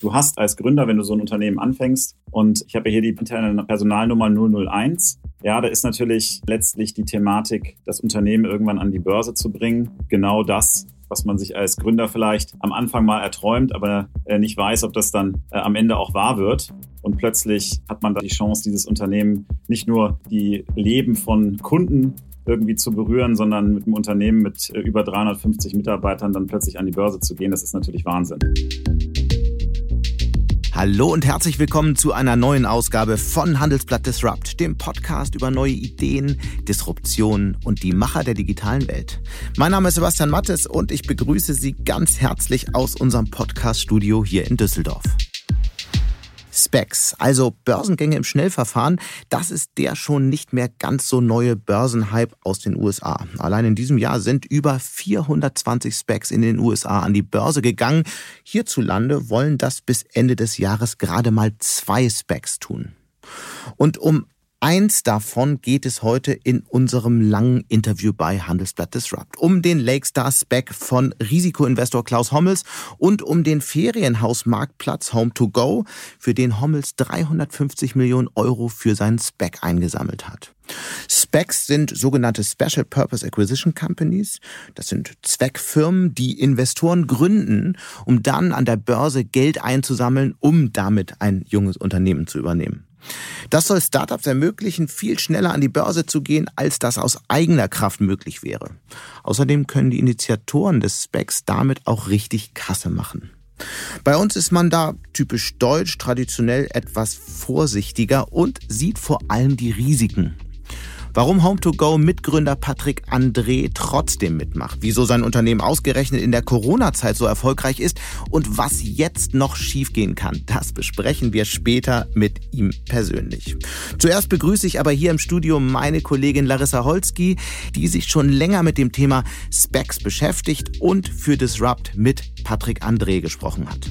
du hast als Gründer, wenn du so ein Unternehmen anfängst, und ich habe hier die interne Personalnummer 001, ja, da ist natürlich letztlich die Thematik, das Unternehmen irgendwann an die Börse zu bringen, genau das, was man sich als Gründer vielleicht am Anfang mal erträumt, aber äh, nicht weiß, ob das dann äh, am Ende auch wahr wird. Und plötzlich hat man da die Chance, dieses Unternehmen nicht nur die Leben von Kunden irgendwie zu berühren, sondern mit einem Unternehmen mit äh, über 350 Mitarbeitern dann plötzlich an die Börse zu gehen. Das ist natürlich Wahnsinn. Hallo und herzlich willkommen zu einer neuen Ausgabe von Handelsblatt Disrupt, dem Podcast über neue Ideen, Disruption und die Macher der digitalen Welt. Mein Name ist Sebastian Mattes und ich begrüße Sie ganz herzlich aus unserem Podcast-Studio hier in Düsseldorf. Specs, also Börsengänge im Schnellverfahren, das ist der schon nicht mehr ganz so neue Börsenhype aus den USA. Allein in diesem Jahr sind über 420 Specs in den USA an die Börse gegangen. Hierzulande wollen das bis Ende des Jahres gerade mal zwei Specs tun. Und um Eins davon geht es heute in unserem langen Interview bei Handelsblatt Disrupt. Um den Lakestar Spec von Risikoinvestor Klaus Hommels und um den Ferienhausmarktplatz Home2Go, für den Hommels 350 Millionen Euro für seinen Spec eingesammelt hat. Specs sind sogenannte Special Purpose Acquisition Companies. Das sind Zweckfirmen, die Investoren gründen, um dann an der Börse Geld einzusammeln, um damit ein junges Unternehmen zu übernehmen. Das soll Startups ermöglichen, viel schneller an die Börse zu gehen, als das aus eigener Kraft möglich wäre. Außerdem können die Initiatoren des Specs damit auch richtig Kasse machen. Bei uns ist man da typisch deutsch, traditionell etwas vorsichtiger und sieht vor allem die Risiken. Warum Home2Go Mitgründer Patrick André trotzdem mitmacht, wieso sein Unternehmen ausgerechnet in der Corona-Zeit so erfolgreich ist und was jetzt noch schiefgehen kann, das besprechen wir später mit ihm persönlich. Zuerst begrüße ich aber hier im Studio meine Kollegin Larissa Holski, die sich schon länger mit dem Thema Specs beschäftigt und für Disrupt mit Patrick André gesprochen hat.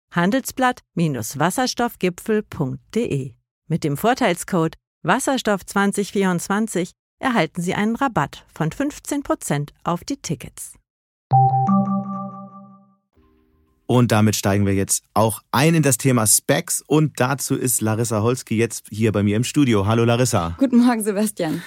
handelsblatt-wasserstoffgipfel.de. Mit dem Vorteilscode Wasserstoff 2024 erhalten Sie einen Rabatt von 15% auf die Tickets. Und damit steigen wir jetzt auch ein in das Thema Specs und dazu ist Larissa Holski jetzt hier bei mir im Studio. Hallo Larissa. Guten Morgen, Sebastian.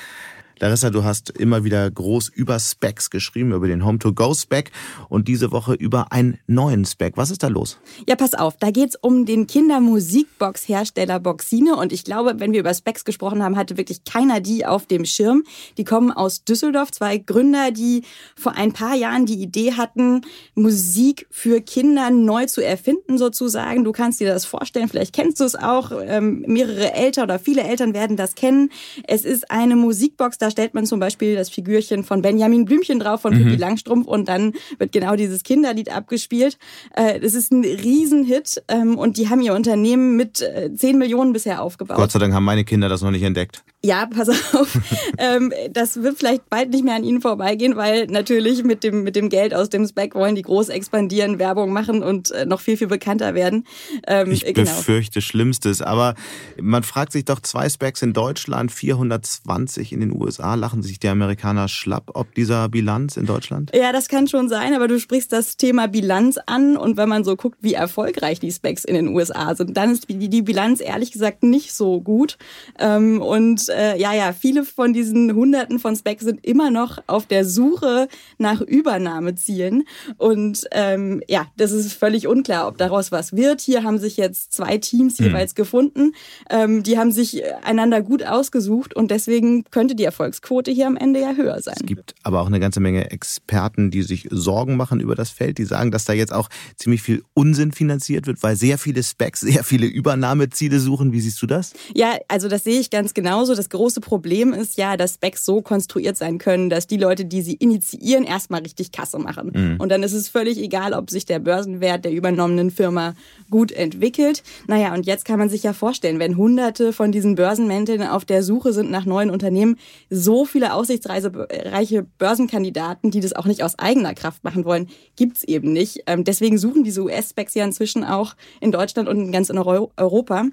Larissa, du hast immer wieder groß über Specs geschrieben, über den Home-to-Go-Spec und diese Woche über einen neuen Spec. Was ist da los? Ja, pass auf, da geht's um den Kindermusikbox-Hersteller Boxine und ich glaube, wenn wir über Specs gesprochen haben, hatte wirklich keiner die auf dem Schirm. Die kommen aus Düsseldorf, zwei Gründer, die vor ein paar Jahren die Idee hatten, Musik für Kinder neu zu erfinden sozusagen. Du kannst dir das vorstellen, vielleicht kennst du es auch. Ähm, mehrere Eltern oder viele Eltern werden das kennen. Es ist eine Musikbox, da stellt man zum Beispiel das Figürchen von Benjamin Blümchen drauf von mhm. Pippi Langstrumpf und dann wird genau dieses Kinderlied abgespielt. Äh, das ist ein Riesenhit ähm, und die haben ihr Unternehmen mit äh, 10 Millionen bisher aufgebaut. Gott sei Dank haben meine Kinder das noch nicht entdeckt. Ja, pass auf. ähm, das wird vielleicht bald nicht mehr an ihnen vorbeigehen, weil natürlich mit dem, mit dem Geld aus dem Spec wollen die groß expandieren, Werbung machen und äh, noch viel, viel bekannter werden. Ähm, ich genau. befürchte Schlimmstes. Aber man fragt sich doch, zwei Specs in Deutschland, 420 in den USA. Lachen sich die Amerikaner schlapp ob dieser Bilanz in Deutschland? Ja, das kann schon sein, aber du sprichst das Thema Bilanz an und wenn man so guckt, wie erfolgreich die Specs in den USA sind, dann ist die, die Bilanz ehrlich gesagt nicht so gut. Ähm, und äh, ja, ja, viele von diesen Hunderten von Specs sind immer noch auf der Suche nach Übernahmezielen. Und ähm, ja, das ist völlig unklar, ob daraus was wird. Hier haben sich jetzt zwei Teams hm. jeweils mhm. gefunden. Ähm, die haben sich einander gut ausgesucht und deswegen könnte die Erfolgsquote hier am Ende ja höher sein. Es gibt aber auch eine ganze Menge Experten, die sich Sorgen machen über das Feld. Die sagen, dass da jetzt auch ziemlich viel Unsinn finanziert wird, weil sehr viele Specs sehr viele Übernahmeziele suchen. Wie siehst du das? Ja, also das sehe ich ganz genauso. Das das große Problem ist ja, dass Specs so konstruiert sein können, dass die Leute, die sie initiieren, erstmal richtig Kasse machen. Mhm. Und dann ist es völlig egal, ob sich der Börsenwert der übernommenen Firma gut entwickelt. Naja, und jetzt kann man sich ja vorstellen, wenn hunderte von diesen Börsenmänteln auf der Suche sind nach neuen Unternehmen, so viele aussichtsreiche Börsenkandidaten, die das auch nicht aus eigener Kraft machen wollen, gibt's eben nicht. Ähm, deswegen suchen diese US-Specs ja inzwischen auch in Deutschland und ganz in Europa.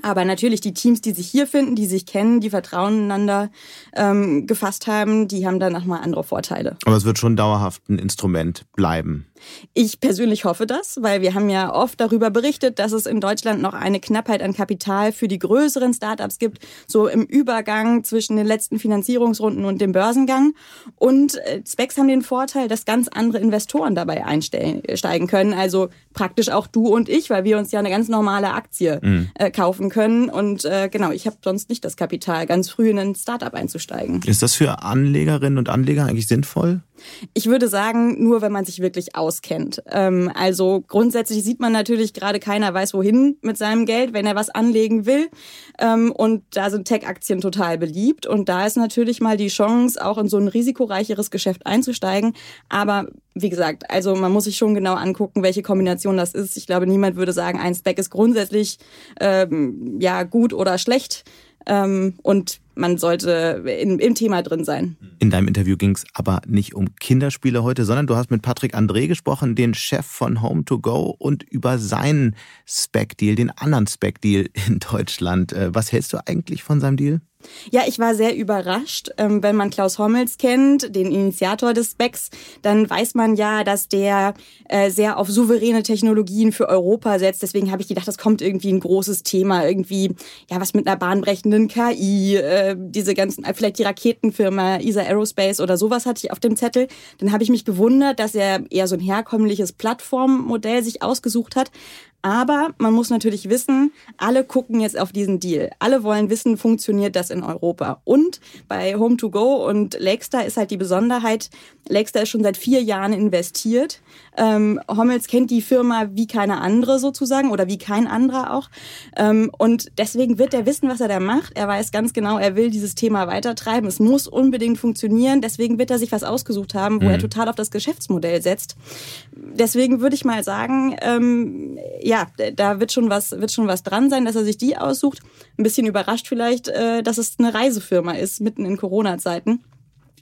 Aber natürlich die Teams, die sich hier finden, die sich kennen, die Vertrauen einander ähm, gefasst haben, die haben dann nochmal andere Vorteile. Aber es wird schon dauerhaft ein Instrument bleiben. Ich persönlich hoffe das, weil wir haben ja oft darüber berichtet, dass es in Deutschland noch eine Knappheit an Kapital für die größeren Startups gibt, so im Übergang zwischen den letzten Finanzierungsrunden und dem Börsengang. Und äh, Specs haben den Vorteil, dass ganz andere Investoren dabei einsteigen können. Also praktisch auch du und ich, weil wir uns ja eine ganz normale Aktie mhm. äh, kaufen können. Und äh, genau, ich habe sonst nicht das Kapital, ganz früh in ein Startup einzusteigen. Ist das für Anlegerinnen und Anleger eigentlich sinnvoll? Ich würde sagen, nur wenn man sich wirklich auskennt. Ähm, also grundsätzlich sieht man natürlich gerade keiner weiß wohin mit seinem Geld, wenn er was anlegen will. Ähm, und da sind Tech-Aktien total beliebt. Und da ist natürlich mal die Chance, auch in so ein risikoreicheres Geschäft einzusteigen. Aber wie gesagt, also man muss sich schon genau angucken, welche Kombination das ist. Ich glaube, niemand würde sagen, ein Spec ist grundsätzlich ähm, ja gut oder schlecht. Ähm, und man sollte in, im Thema drin sein. In deinem Interview ging es aber nicht um Kinderspiele heute, sondern du hast mit Patrick André gesprochen, den Chef von Home to Go und über seinen Spec-Deal, den anderen Spec-Deal in Deutschland. Äh, was hältst du eigentlich von seinem Deal? Ja, ich war sehr überrascht. Ähm, wenn man Klaus Hommels kennt, den Initiator des Specs, dann weiß man ja, dass der äh, sehr auf souveräne Technologien für Europa setzt. Deswegen habe ich gedacht, das kommt irgendwie ein großes Thema, irgendwie ja was mit einer bahnbrechenden KI, äh, diese ganzen, äh, vielleicht die Raketenfirma ESA Aerospace oder sowas hatte ich auf dem Zettel. Dann habe ich mich gewundert, dass er eher so ein herkömmliches Plattformmodell sich ausgesucht hat. Aber man muss natürlich wissen, alle gucken jetzt auf diesen Deal. Alle wollen wissen, funktioniert das in Europa. Und bei Home2Go und Lakestar ist halt die Besonderheit, Lakestar ist schon seit vier Jahren investiert. Ähm, Hommels kennt die Firma wie keine andere sozusagen oder wie kein anderer auch. Ähm, und deswegen wird er wissen, was er da macht. Er weiß ganz genau, er will dieses Thema weitertreiben. Es muss unbedingt funktionieren. Deswegen wird er sich was ausgesucht haben, wo mhm. er total auf das Geschäftsmodell setzt. Deswegen würde ich mal sagen, ähm, ja, da wird schon was, wird schon was dran sein, dass er sich die aussucht. Ein bisschen überrascht vielleicht, äh, dass es eine Reisefirma ist, mitten in Corona-Zeiten.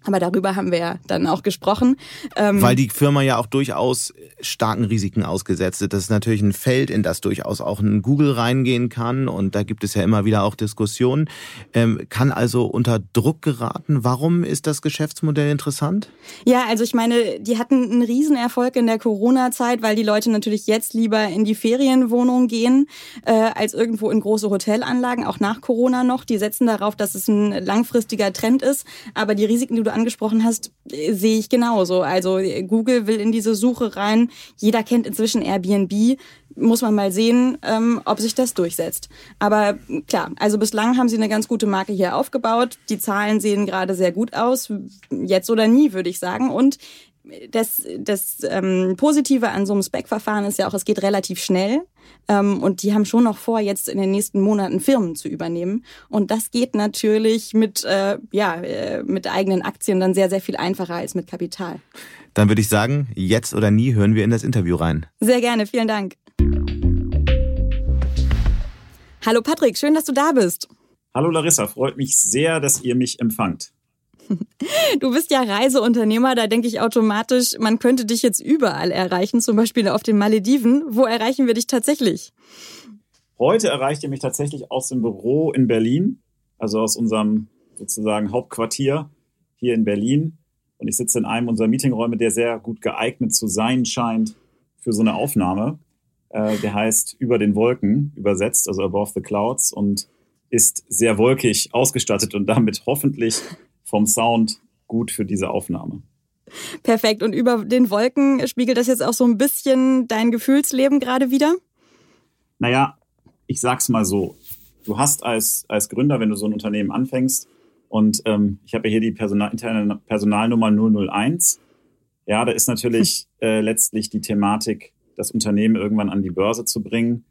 Aber darüber haben wir ja dann auch gesprochen. Ähm Weil die Firma ja auch durchaus starken Risiken ausgesetzt ist. Das ist natürlich ein Feld, in das durchaus auch ein Google reingehen kann. Und da gibt es ja immer wieder auch Diskussionen. Ähm, kann also unter Druck geraten. Warum ist das Geschäftsmodell interessant? Ja, also ich meine, die hatten einen Riesenerfolg in der Corona-Zeit, weil die Leute natürlich jetzt lieber in die Ferienwohnung gehen, äh, als irgendwo in große Hotelanlagen, auch nach Corona noch. Die setzen darauf, dass es ein langfristiger Trend ist. Aber die Risiken, die du angesprochen hast, äh, sehe ich genauso. Also Google will in diese Suche rein. Jeder kennt inzwischen Airbnb. Muss man mal sehen, ähm, ob sich das durchsetzt. Aber klar, also bislang haben sie eine ganz gute Marke hier aufgebaut. Die Zahlen sehen gerade sehr gut aus. Jetzt oder nie, würde ich sagen. Und das, das ähm, Positive an so einem Spec-Verfahren ist ja auch, es geht relativ schnell. Ähm, und die haben schon noch vor, jetzt in den nächsten Monaten Firmen zu übernehmen. Und das geht natürlich mit, äh, ja, äh, mit eigenen Aktien dann sehr, sehr viel einfacher als mit Kapital. Dann würde ich sagen, jetzt oder nie hören wir in das Interview rein. Sehr gerne, vielen Dank. Hallo Patrick, schön, dass du da bist. Hallo Larissa, freut mich sehr, dass ihr mich empfangt. Du bist ja Reiseunternehmer, da denke ich automatisch, man könnte dich jetzt überall erreichen, zum Beispiel auf den Malediven. Wo erreichen wir dich tatsächlich? Heute erreicht ihr mich tatsächlich aus dem Büro in Berlin, also aus unserem sozusagen Hauptquartier hier in Berlin. Und ich sitze in einem unserer Meetingräume, der sehr gut geeignet zu sein scheint für so eine Aufnahme. Äh, der heißt Über den Wolken übersetzt, also Above the Clouds und ist sehr wolkig ausgestattet und damit hoffentlich vom Sound gut für diese Aufnahme. Perfekt. Und über den Wolken spiegelt das jetzt auch so ein bisschen dein Gefühlsleben gerade wieder? Naja, ich sag's mal so. Du hast als, als Gründer, wenn du so ein Unternehmen anfängst, und ähm, ich habe ja hier die Personal, interne Personalnummer 001. Ja, da ist natürlich äh, letztlich die Thematik, das Unternehmen irgendwann an die Börse zu bringen.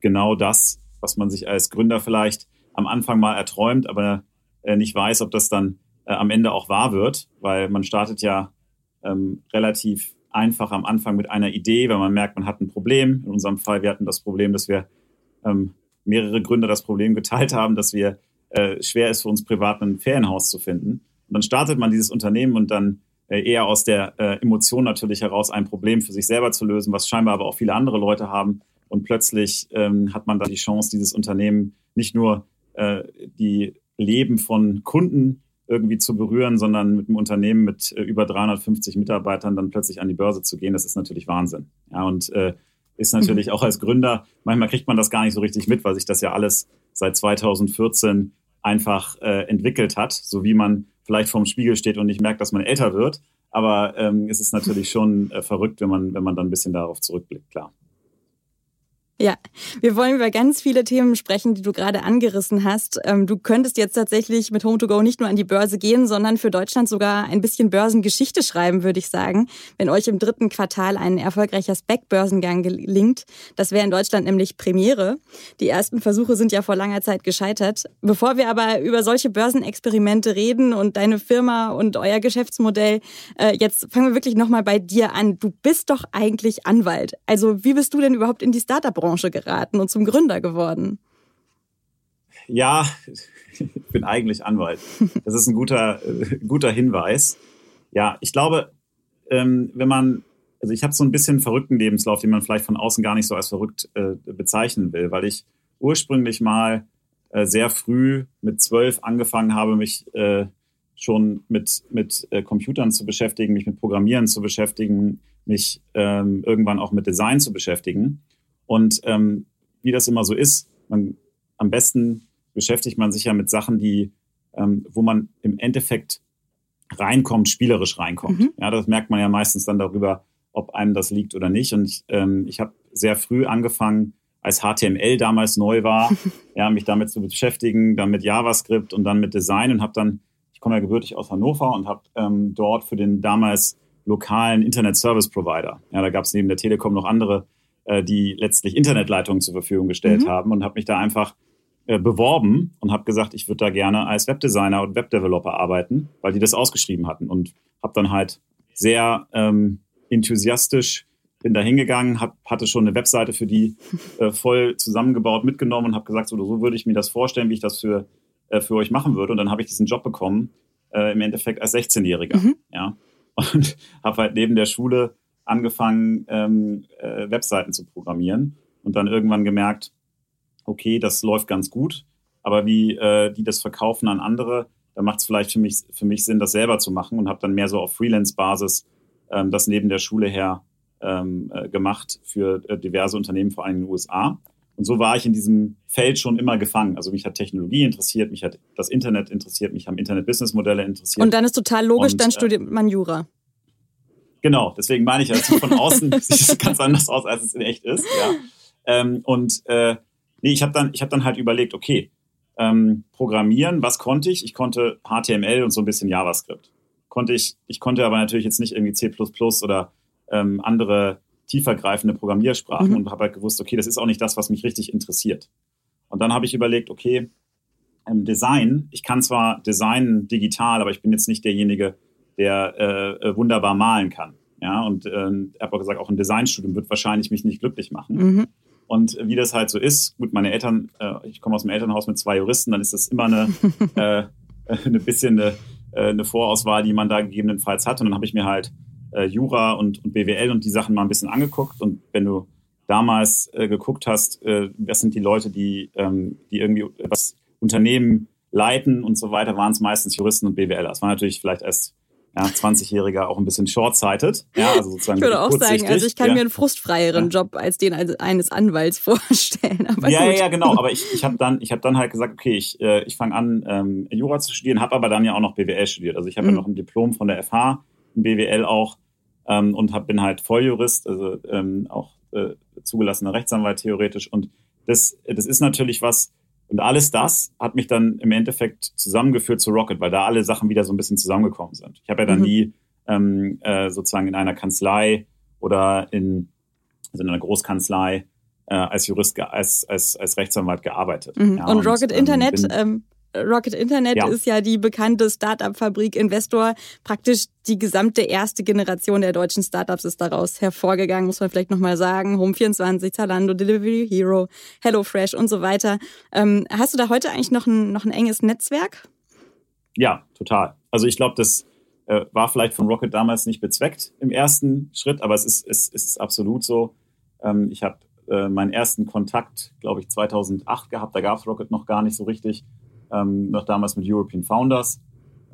Genau das, was man sich als Gründer vielleicht am Anfang mal erträumt, aber nicht weiß, ob das dann äh, am Ende auch wahr wird, weil man startet ja ähm, relativ einfach am Anfang mit einer Idee, wenn man merkt, man hat ein Problem. In unserem Fall, wir hatten das Problem, dass wir ähm, mehrere Gründer das Problem geteilt haben, dass wir äh, schwer ist für uns privat ein Ferienhaus zu finden. Und dann startet man dieses Unternehmen und dann äh, eher aus der äh, Emotion natürlich heraus ein Problem für sich selber zu lösen, was scheinbar aber auch viele andere Leute haben. Und plötzlich ähm, hat man dann die Chance, dieses Unternehmen nicht nur äh, die Leben von Kunden irgendwie zu berühren, sondern mit einem Unternehmen mit äh, über 350 Mitarbeitern dann plötzlich an die Börse zu gehen, das ist natürlich Wahnsinn. Ja, und äh, ist natürlich auch als Gründer, manchmal kriegt man das gar nicht so richtig mit, weil sich das ja alles seit 2014 einfach äh, entwickelt hat, so wie man vielleicht vorm Spiegel steht und nicht merkt, dass man älter wird. Aber ähm, es ist natürlich schon äh, verrückt, wenn man, wenn man dann ein bisschen darauf zurückblickt, klar. Ja, wir wollen über ganz viele Themen sprechen, die du gerade angerissen hast. Ähm, du könntest jetzt tatsächlich mit Home2Go nicht nur an die Börse gehen, sondern für Deutschland sogar ein bisschen Börsengeschichte schreiben, würde ich sagen, wenn euch im dritten Quartal ein erfolgreicher Spec-Börsengang gelingt. Das wäre in Deutschland nämlich Premiere. Die ersten Versuche sind ja vor langer Zeit gescheitert. Bevor wir aber über solche Börsenexperimente reden und deine Firma und euer Geschäftsmodell, äh, jetzt fangen wir wirklich nochmal bei dir an. Du bist doch eigentlich Anwalt. Also wie bist du denn überhaupt in die Startup-Branche Branche geraten und zum Gründer geworden? Ja, ich bin eigentlich Anwalt. Das ist ein guter, äh, guter Hinweis. Ja, ich glaube, ähm, wenn man, also ich habe so ein bisschen verrückten Lebenslauf, den man vielleicht von außen gar nicht so als verrückt äh, bezeichnen will, weil ich ursprünglich mal äh, sehr früh mit zwölf angefangen habe, mich äh, schon mit, mit äh, Computern zu beschäftigen, mich mit Programmieren zu beschäftigen, mich ähm, irgendwann auch mit Design zu beschäftigen. Und ähm, wie das immer so ist, man, am besten beschäftigt man sich ja mit Sachen, die, ähm, wo man im Endeffekt reinkommt, spielerisch reinkommt. Mhm. Ja, das merkt man ja meistens dann darüber, ob einem das liegt oder nicht. Und ich, ähm, ich habe sehr früh angefangen, als HTML damals neu war, ja, mich damit zu beschäftigen, dann mit JavaScript und dann mit Design und habe dann, ich komme ja gebürtig aus Hannover und habe ähm, dort für den damals lokalen Internet Service Provider, ja, da gab es neben der Telekom noch andere äh, die letztlich Internetleitungen zur Verfügung gestellt mhm. haben und habe mich da einfach äh, beworben und habe gesagt, ich würde da gerne als Webdesigner und Webdeveloper arbeiten, weil die das ausgeschrieben hatten und habe dann halt sehr ähm, enthusiastisch bin da hingegangen, hab, hatte schon eine Webseite für die äh, voll zusammengebaut, mitgenommen und habe gesagt, so, so würde ich mir das vorstellen, wie ich das für, äh, für euch machen würde. Und dann habe ich diesen Job bekommen, äh, im Endeffekt als 16-Jähriger. Mhm. Ja? Und habe halt neben der Schule angefangen, ähm, äh, Webseiten zu programmieren und dann irgendwann gemerkt, okay, das läuft ganz gut, aber wie äh, die das verkaufen an andere, da macht es vielleicht für mich, für mich Sinn, das selber zu machen und habe dann mehr so auf Freelance-Basis ähm, das neben der Schule her ähm, äh, gemacht für äh, diverse Unternehmen, vor allem in den USA. Und so war ich in diesem Feld schon immer gefangen. Also mich hat Technologie interessiert, mich hat das Internet interessiert, mich haben Internet-Business-Modelle interessiert. Und dann ist total logisch, und, dann äh, studiert man Jura. Genau, deswegen meine ich, also von außen sieht es ganz anders aus, als es in echt ist. Ja. Ähm, und äh, nee, ich habe dann, ich hab dann halt überlegt, okay, ähm, programmieren, was konnte ich? Ich konnte HTML und so ein bisschen JavaScript. Konnte ich, ich konnte aber natürlich jetzt nicht irgendwie C oder ähm, andere tiefergreifende Programmiersprachen mhm. und habe halt gewusst, okay, das ist auch nicht das, was mich richtig interessiert. Und dann habe ich überlegt, okay, ähm, Design, ich kann zwar Design digital, aber ich bin jetzt nicht derjenige, der äh, äh, wunderbar malen kann. Ja, und äh, er hat auch gesagt, auch ein Designstudium wird wahrscheinlich mich nicht glücklich machen. Mhm. Und wie das halt so ist, gut, meine Eltern, äh, ich komme aus dem Elternhaus mit zwei Juristen, dann ist das immer eine, äh, eine bisschen eine, äh, eine Vorauswahl, die man da gegebenenfalls hat. Und dann habe ich mir halt äh, Jura und, und BWL und die Sachen mal ein bisschen angeguckt. Und wenn du damals äh, geguckt hast, äh, was sind die Leute, die, ähm, die irgendwie was Unternehmen leiten und so weiter, waren es meistens Juristen und BWLer. Das war natürlich vielleicht erst ja, 20-Jähriger auch ein bisschen short-sighted. Ja, also sozusagen ich würde auch sagen, also ich kann ja. mir einen frustfreieren ja. Job als den eines Anwalts vorstellen. Aber ja, gut. ja, genau. Aber ich, ich habe dann, ich hab dann halt gesagt, okay, ich, äh, ich fange an, ähm, Jura zu studieren, habe aber dann ja auch noch BWL studiert. Also ich habe mhm. ja noch ein Diplom von der FH, ein BWL auch ähm, und hab, bin halt Volljurist, also ähm, auch äh, zugelassener Rechtsanwalt theoretisch. Und das, das ist natürlich was, und alles das hat mich dann im Endeffekt zusammengeführt zu Rocket, weil da alle Sachen wieder so ein bisschen zusammengekommen sind. Ich habe ja dann mhm. nie ähm, äh, sozusagen in einer Kanzlei oder in, also in einer Großkanzlei äh, als Jurist, als, als, als Rechtsanwalt gearbeitet. Mhm. Ja, und Rocket und, ähm, Internet, ähm, Rocket Internet ja. ist ja die bekannte Startup-Fabrik Investor. Praktisch die gesamte erste Generation der deutschen Startups ist daraus hervorgegangen, muss man vielleicht nochmal sagen. Home24, Zalando, Delivery Hero, HelloFresh und so weiter. Ähm, hast du da heute eigentlich noch ein, noch ein enges Netzwerk? Ja, total. Also ich glaube, das äh, war vielleicht von Rocket damals nicht bezweckt im ersten Schritt, aber es ist, es, es ist absolut so. Ähm, ich habe äh, meinen ersten Kontakt, glaube ich, 2008 gehabt. Da gab es Rocket noch gar nicht so richtig ähm, noch damals mit European Founders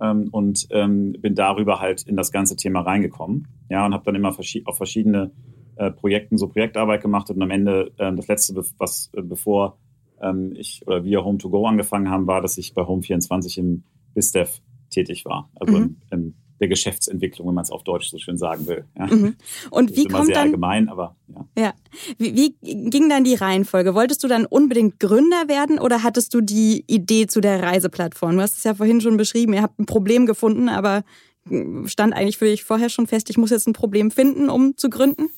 ähm, und ähm, bin darüber halt in das ganze Thema reingekommen. Ja, und habe dann immer verschi auf verschiedene äh, Projekten so Projektarbeit gemacht und am Ende äh, das letzte, was äh, bevor ähm, ich oder wir Home2Go angefangen haben, war, dass ich bei Home24 im BizDev tätig war, also mhm. im, im der Geschäftsentwicklung, wenn man es auf Deutsch so schön sagen will. Ja. Mhm. Und wie kommt sehr dann allgemein, aber ja. Ja. Wie, wie ging dann die Reihenfolge? Wolltest du dann unbedingt Gründer werden oder hattest du die Idee zu der Reiseplattform? Du hast es ja vorhin schon beschrieben, ihr habt ein Problem gefunden, aber stand eigentlich für dich vorher schon fest, ich muss jetzt ein Problem finden, um zu gründen?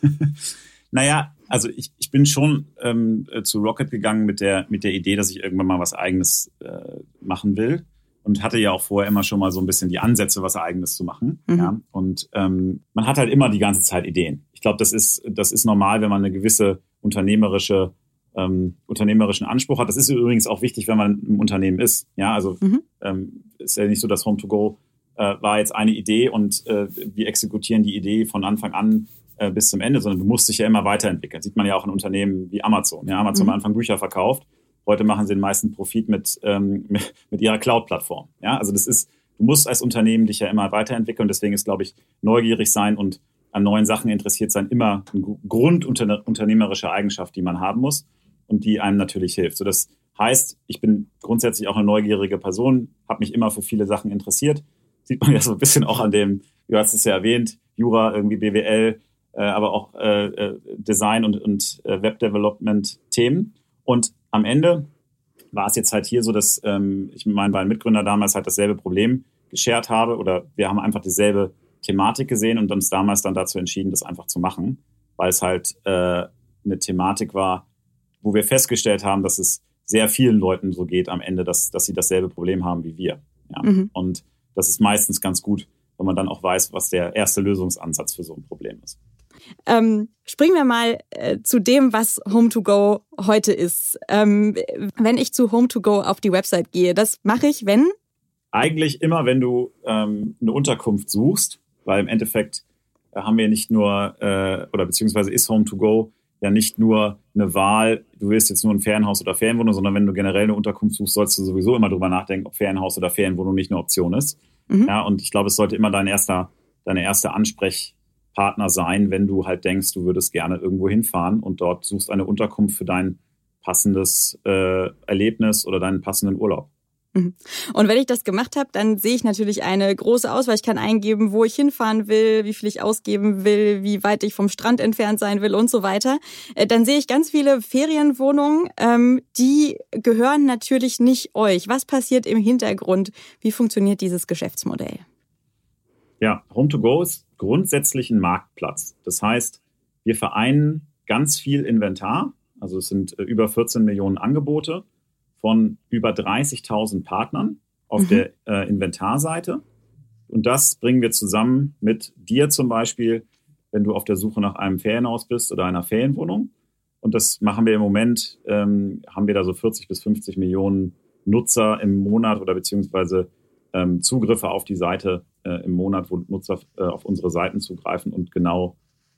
naja, also ich, ich bin schon ähm, zu Rocket gegangen mit der, mit der Idee, dass ich irgendwann mal was eigenes äh, machen will und hatte ja auch vorher immer schon mal so ein bisschen die Ansätze, was Eigenes zu machen. Mhm. Ja? Und ähm, man hat halt immer die ganze Zeit Ideen. Ich glaube, das ist, das ist normal, wenn man eine gewisse unternehmerische ähm, unternehmerischen Anspruch hat. Das ist übrigens auch wichtig, wenn man im Unternehmen ist. Ja, also mhm. ähm, ist ja nicht so, dass Home2Go äh, war jetzt eine Idee und äh, wir exekutieren die Idee von Anfang an äh, bis zum Ende, sondern du musst dich ja immer weiterentwickeln. Sieht man ja auch in Unternehmen wie Amazon. Ja, Amazon mhm. am Anfang Bücher verkauft Heute machen sie den meisten Profit mit, ähm, mit ihrer Cloud-Plattform. Ja, also das ist, du musst als Unternehmen dich ja immer weiterentwickeln. Deswegen ist, glaube ich, neugierig sein und an neuen Sachen interessiert sein immer eine grundunternehmerische Eigenschaft, die man haben muss und die einem natürlich hilft. So das heißt, ich bin grundsätzlich auch eine neugierige Person, habe mich immer für viele Sachen interessiert. Sieht man ja so ein bisschen auch an dem, du hast es ja erwähnt, Jura, irgendwie BWL, äh, aber auch äh, äh, Design und, und äh, Web-Development-Themen. Und am Ende war es jetzt halt hier so, dass ähm, ich mit meinen beiden Mitgründern damals halt dasselbe Problem geschert habe oder wir haben einfach dieselbe Thematik gesehen und uns damals dann dazu entschieden, das einfach zu machen, weil es halt äh, eine Thematik war, wo wir festgestellt haben, dass es sehr vielen Leuten so geht am Ende, dass, dass sie dasselbe Problem haben wie wir. Ja? Mhm. Und das ist meistens ganz gut, wenn man dann auch weiß, was der erste Lösungsansatz für so ein Problem ist. Ähm, springen wir mal äh, zu dem, was Home2Go heute ist. Ähm, wenn ich zu Home2Go auf die Website gehe, das mache ich, wenn? Eigentlich immer, wenn du ähm, eine Unterkunft suchst, weil im Endeffekt äh, haben wir nicht nur, äh, oder beziehungsweise ist Home2Go ja nicht nur eine Wahl, du willst jetzt nur ein Ferienhaus oder Ferienwohnung, sondern wenn du generell eine Unterkunft suchst, sollst du sowieso immer drüber nachdenken, ob Ferienhaus oder Ferienwohnung nicht eine Option ist. Mhm. Ja, und ich glaube, es sollte immer dein erster, deine erste Ansprech, Partner sein, wenn du halt denkst, du würdest gerne irgendwo hinfahren und dort suchst eine Unterkunft für dein passendes äh, Erlebnis oder deinen passenden Urlaub. Mhm. Und wenn ich das gemacht habe, dann sehe ich natürlich eine große Auswahl. Ich kann eingeben, wo ich hinfahren will, wie viel ich ausgeben will, wie weit ich vom Strand entfernt sein will und so weiter. Äh, dann sehe ich ganz viele Ferienwohnungen, ähm, die gehören natürlich nicht euch. Was passiert im Hintergrund? Wie funktioniert dieses Geschäftsmodell? Ja, Home2Go ist grundsätzlich ein Marktplatz. Das heißt, wir vereinen ganz viel Inventar. Also es sind äh, über 14 Millionen Angebote von über 30.000 Partnern auf mhm. der äh, Inventarseite. Und das bringen wir zusammen mit dir zum Beispiel, wenn du auf der Suche nach einem Ferienhaus bist oder einer Ferienwohnung. Und das machen wir im Moment, ähm, haben wir da so 40 bis 50 Millionen Nutzer im Monat oder beziehungsweise ähm, Zugriffe auf die Seite äh, im Monat, wo Nutzer äh, auf unsere Seiten zugreifen und genau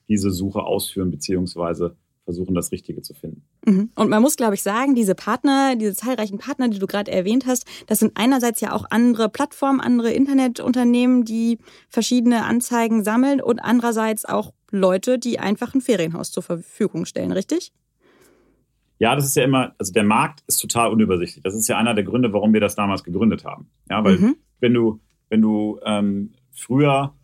diese Suche ausführen beziehungsweise versuchen, das Richtige zu finden. Mhm. Und man muss, glaube ich, sagen, diese Partner, diese zahlreichen Partner, die du gerade erwähnt hast, das sind einerseits ja auch andere Plattformen, andere Internetunternehmen, die verschiedene Anzeigen sammeln und andererseits auch Leute, die einfach ein Ferienhaus zur Verfügung stellen, richtig? Ja, das ist ja immer, also der Markt ist total unübersichtlich. Das ist ja einer der Gründe, warum wir das damals gegründet haben. Ja, weil mhm. wenn du wenn du ähm, früher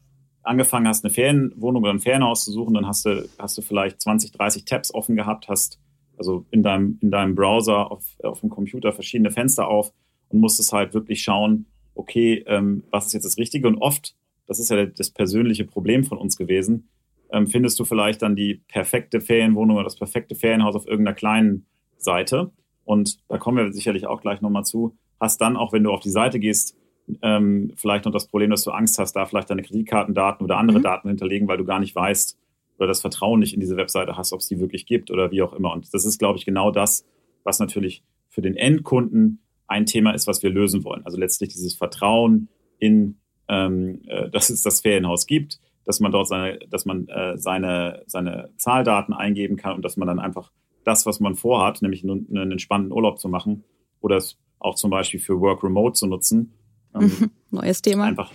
angefangen hast, eine Ferienwohnung oder ein Ferienhaus zu suchen, dann hast du, hast du vielleicht 20, 30 Tabs offen gehabt, hast also in deinem, in deinem Browser auf, auf dem Computer verschiedene Fenster auf und musstest halt wirklich schauen, okay, ähm, was ist jetzt das Richtige? Und oft, das ist ja das persönliche Problem von uns gewesen, ähm, findest du vielleicht dann die perfekte Ferienwohnung oder das perfekte Ferienhaus auf irgendeiner kleinen Seite. Und da kommen wir sicherlich auch gleich nochmal zu. Hast dann auch, wenn du auf die Seite gehst, ähm, vielleicht noch das Problem, dass du Angst hast, da vielleicht deine Kreditkartendaten oder andere mhm. Daten hinterlegen, weil du gar nicht weißt oder das Vertrauen nicht in diese Webseite hast, ob es die wirklich gibt oder wie auch immer. Und das ist, glaube ich, genau das, was natürlich für den Endkunden ein Thema ist, was wir lösen wollen. Also letztlich dieses Vertrauen in, ähm, äh, dass es das Ferienhaus gibt, dass man dort seine, dass man äh, seine, seine Zahldaten eingeben kann und dass man dann einfach das, was man vorhat, nämlich einen, einen entspannten Urlaub zu machen oder es auch zum Beispiel für Work Remote zu nutzen. Ähm, Neues Thema. Einfach,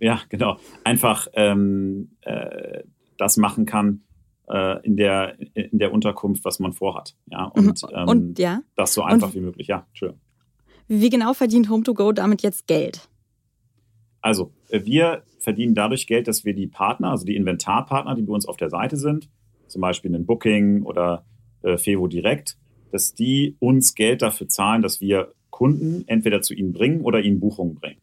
ja, genau. Einfach ähm, äh, das machen kann äh, in, der, in der Unterkunft, was man vorhat. Ja, und, ähm, und ja. das so einfach und, wie möglich. Ja, Entschuldigung. Wie genau verdient Home2Go damit jetzt Geld? Also, äh, wir verdienen dadurch Geld, dass wir die Partner, also die Inventarpartner, die bei uns auf der Seite sind, zum Beispiel ein Booking oder äh, Fevo Direkt, dass die uns Geld dafür zahlen, dass wir Kunden entweder zu ihnen bringen oder ihnen Buchungen bringen.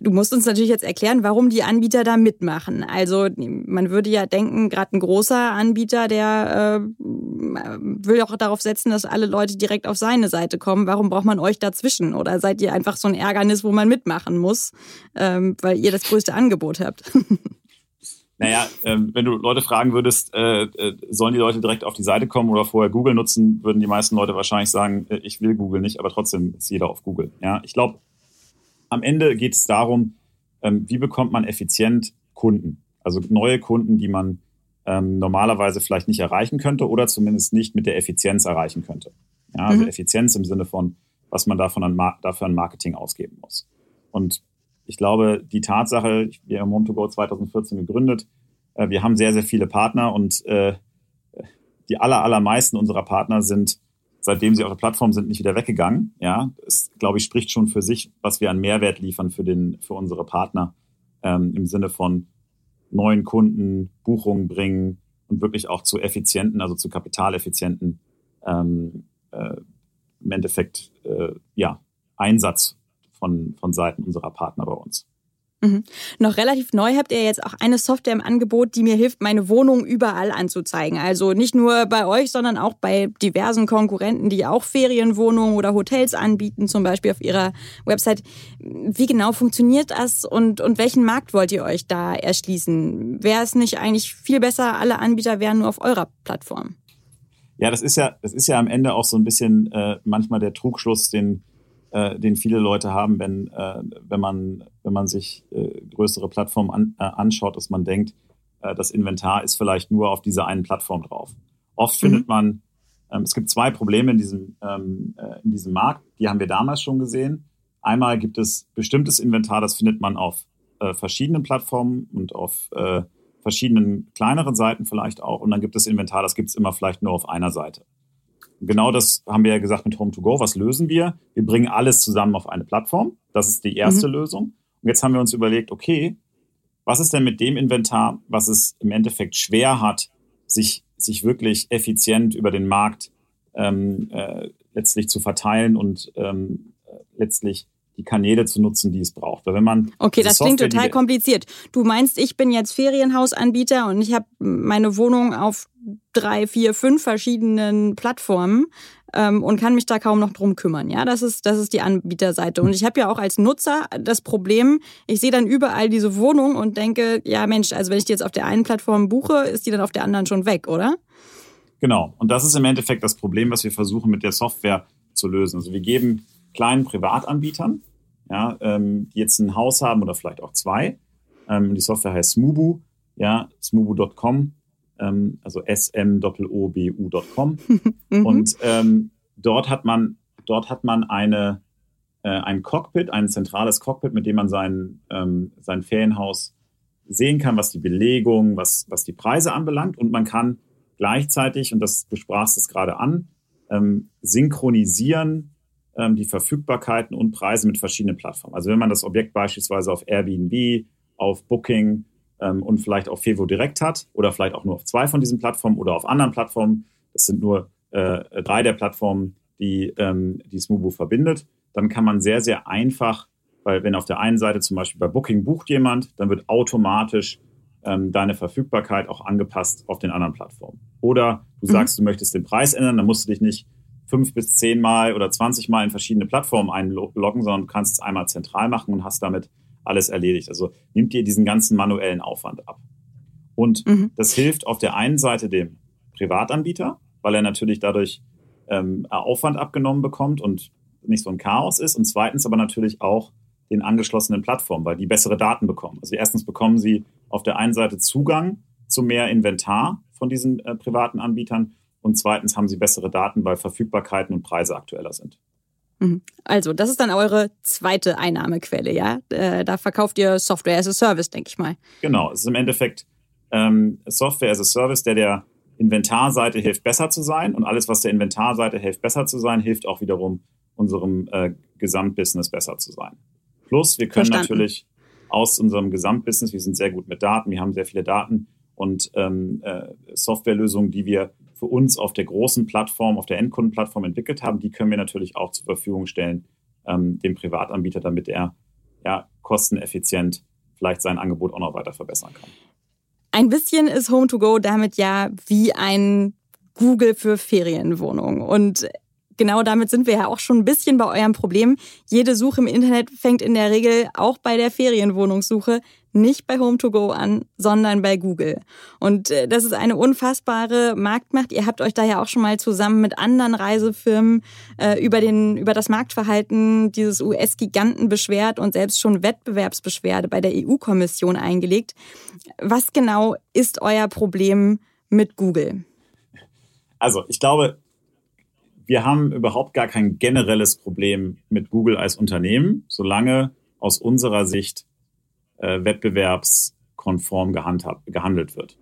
Du musst uns natürlich jetzt erklären, warum die Anbieter da mitmachen. Also man würde ja denken, gerade ein großer Anbieter, der äh, will auch darauf setzen, dass alle Leute direkt auf seine Seite kommen. Warum braucht man euch dazwischen? Oder seid ihr einfach so ein Ärgernis, wo man mitmachen muss, ähm, weil ihr das größte Angebot habt? Naja, ähm, wenn du Leute fragen würdest, äh, äh, sollen die Leute direkt auf die Seite kommen oder vorher Google nutzen, würden die meisten Leute wahrscheinlich sagen, äh, ich will Google nicht, aber trotzdem ist jeder auf Google. Ja, ich glaube, am Ende geht es darum, ähm, wie bekommt man effizient Kunden, also neue Kunden, die man ähm, normalerweise vielleicht nicht erreichen könnte oder zumindest nicht mit der Effizienz erreichen könnte. Ja, also mhm. Effizienz im Sinne von, was man davon an, dafür an Marketing ausgeben muss. Und ich glaube, die Tatsache, wir haben Home2Go 2014 gegründet, äh, wir haben sehr, sehr viele Partner und äh, die aller, allermeisten unserer Partner sind, seitdem sie auf der Plattform sind, nicht wieder weggegangen. Ja, es, glaube ich, spricht schon für sich, was wir an Mehrwert liefern für den, für unsere Partner ähm, im Sinne von neuen Kunden, Buchungen bringen und wirklich auch zu effizienten, also zu kapitaleffizienten ähm, äh, im Endeffekt äh, ja Einsatz von, von Seiten unserer Partner bei uns. Mhm. Noch relativ neu habt ihr jetzt auch eine Software im Angebot, die mir hilft, meine Wohnung überall anzuzeigen. Also nicht nur bei euch, sondern auch bei diversen Konkurrenten, die auch Ferienwohnungen oder Hotels anbieten, zum Beispiel auf ihrer Website. Wie genau funktioniert das und, und welchen Markt wollt ihr euch da erschließen? Wäre es nicht eigentlich viel besser, alle Anbieter wären nur auf eurer Plattform? Ja, das ist ja, das ist ja am Ende auch so ein bisschen äh, manchmal der Trugschluss, den äh, den viele Leute haben, wenn, äh, wenn, man, wenn man sich äh, größere Plattformen an, äh, anschaut, dass man denkt, äh, das Inventar ist vielleicht nur auf dieser einen Plattform drauf. Oft mhm. findet man, ähm, es gibt zwei Probleme in diesem, ähm, äh, in diesem Markt, die haben wir damals schon gesehen. Einmal gibt es bestimmtes Inventar, das findet man auf verschiedenen Plattformen und auf verschiedenen kleineren Seiten vielleicht auch. Und dann gibt es Inventar, das gibt es immer vielleicht nur auf einer Seite genau das haben wir ja gesagt mit Home2Go. Was lösen wir? Wir bringen alles zusammen auf eine Plattform. Das ist die erste mhm. Lösung. Und jetzt haben wir uns überlegt, okay, was ist denn mit dem Inventar, was es im Endeffekt schwer hat, sich, sich wirklich effizient über den Markt ähm, äh, letztlich zu verteilen und ähm, letztlich die Kanäle zu nutzen, die es braucht. Weil wenn man okay, das Software, klingt total kompliziert. Du meinst, ich bin jetzt Ferienhausanbieter und ich habe meine Wohnung auf drei, vier, fünf verschiedenen Plattformen ähm, und kann mich da kaum noch drum kümmern. Ja, das ist das ist die Anbieterseite. Und ich habe ja auch als Nutzer das Problem, ich sehe dann überall diese Wohnung und denke, ja Mensch, also wenn ich die jetzt auf der einen Plattform buche, ist die dann auf der anderen schon weg, oder? Genau. Und das ist im Endeffekt das Problem, was wir versuchen mit der Software zu lösen. Also wir geben kleinen Privatanbietern, ja, ähm, die jetzt ein Haus haben oder vielleicht auch zwei. Ähm, die Software heißt Smubu, ja, smubu.com, ähm, also s-m-o-b-u.com. mhm. Und ähm, dort hat man, dort hat man eine, äh, ein Cockpit, ein zentrales Cockpit, mit dem man sein, ähm, sein Ferienhaus sehen kann, was die Belegung, was, was die Preise anbelangt. Und man kann gleichzeitig, und das, du sprachst es gerade an, ähm, synchronisieren ähm, die Verfügbarkeiten und Preise mit verschiedenen Plattformen. Also wenn man das Objekt beispielsweise auf Airbnb, auf Booking ähm, und vielleicht auf Fevo direkt hat oder vielleicht auch nur auf zwei von diesen Plattformen oder auf anderen Plattformen, das sind nur äh, drei der Plattformen, die, ähm, die Smubo verbindet, dann kann man sehr, sehr einfach, weil wenn auf der einen Seite zum Beispiel bei Booking bucht jemand, dann wird automatisch ähm, deine Verfügbarkeit auch angepasst auf den anderen Plattformen. Oder du mhm. sagst, mhm. du möchtest den Preis ändern, dann musst du dich nicht fünf bis zehn Mal oder 20 Mal in verschiedene Plattformen einloggen, sondern du kannst es einmal zentral machen und hast damit alles erledigt. Also nimmt dir diesen ganzen manuellen Aufwand ab. Und mhm. das hilft auf der einen Seite dem Privatanbieter, weil er natürlich dadurch ähm, Aufwand abgenommen bekommt und nicht so ein Chaos ist. Und zweitens aber natürlich auch den angeschlossenen Plattformen, weil die bessere Daten bekommen. Also erstens bekommen sie auf der einen Seite Zugang zu mehr Inventar von diesen äh, privaten Anbietern und zweitens haben sie bessere Daten, weil Verfügbarkeiten und Preise aktueller sind. Mhm. Also, das ist dann eure zweite Einnahmequelle, ja? Äh, da verkauft ihr Software as a Service, denke ich mal. Genau, es ist im Endeffekt ähm, Software as a Service, der der Inventarseite hilft, besser zu sein. Und alles, was der Inventarseite hilft, besser zu sein, hilft auch wiederum unserem äh, Gesamtbusiness besser zu sein. Plus, wir können Verstanden. natürlich aus unserem Gesamtbusiness, wir sind sehr gut mit Daten, wir haben sehr viele Daten und ähm, äh, Softwarelösungen, die wir für uns auf der großen Plattform, auf der Endkundenplattform entwickelt haben, die können wir natürlich auch zur Verfügung stellen, ähm, dem Privatanbieter, damit er ja, kosteneffizient vielleicht sein Angebot auch noch weiter verbessern kann. Ein bisschen ist Home2Go damit ja wie ein Google für Ferienwohnungen. Und genau damit sind wir ja auch schon ein bisschen bei eurem Problem. Jede Suche im Internet fängt in der Regel auch bei der Ferienwohnungssuche nicht bei Home2Go an, sondern bei Google. Und äh, das ist eine unfassbare Marktmacht. Ihr habt euch da ja auch schon mal zusammen mit anderen Reisefirmen äh, über, den, über das Marktverhalten dieses US-Giganten beschwert und selbst schon Wettbewerbsbeschwerde bei der EU-Kommission eingelegt. Was genau ist euer Problem mit Google? Also, ich glaube, wir haben überhaupt gar kein generelles Problem mit Google als Unternehmen, solange aus unserer Sicht äh, wettbewerbskonform gehandhabt, gehandelt wird.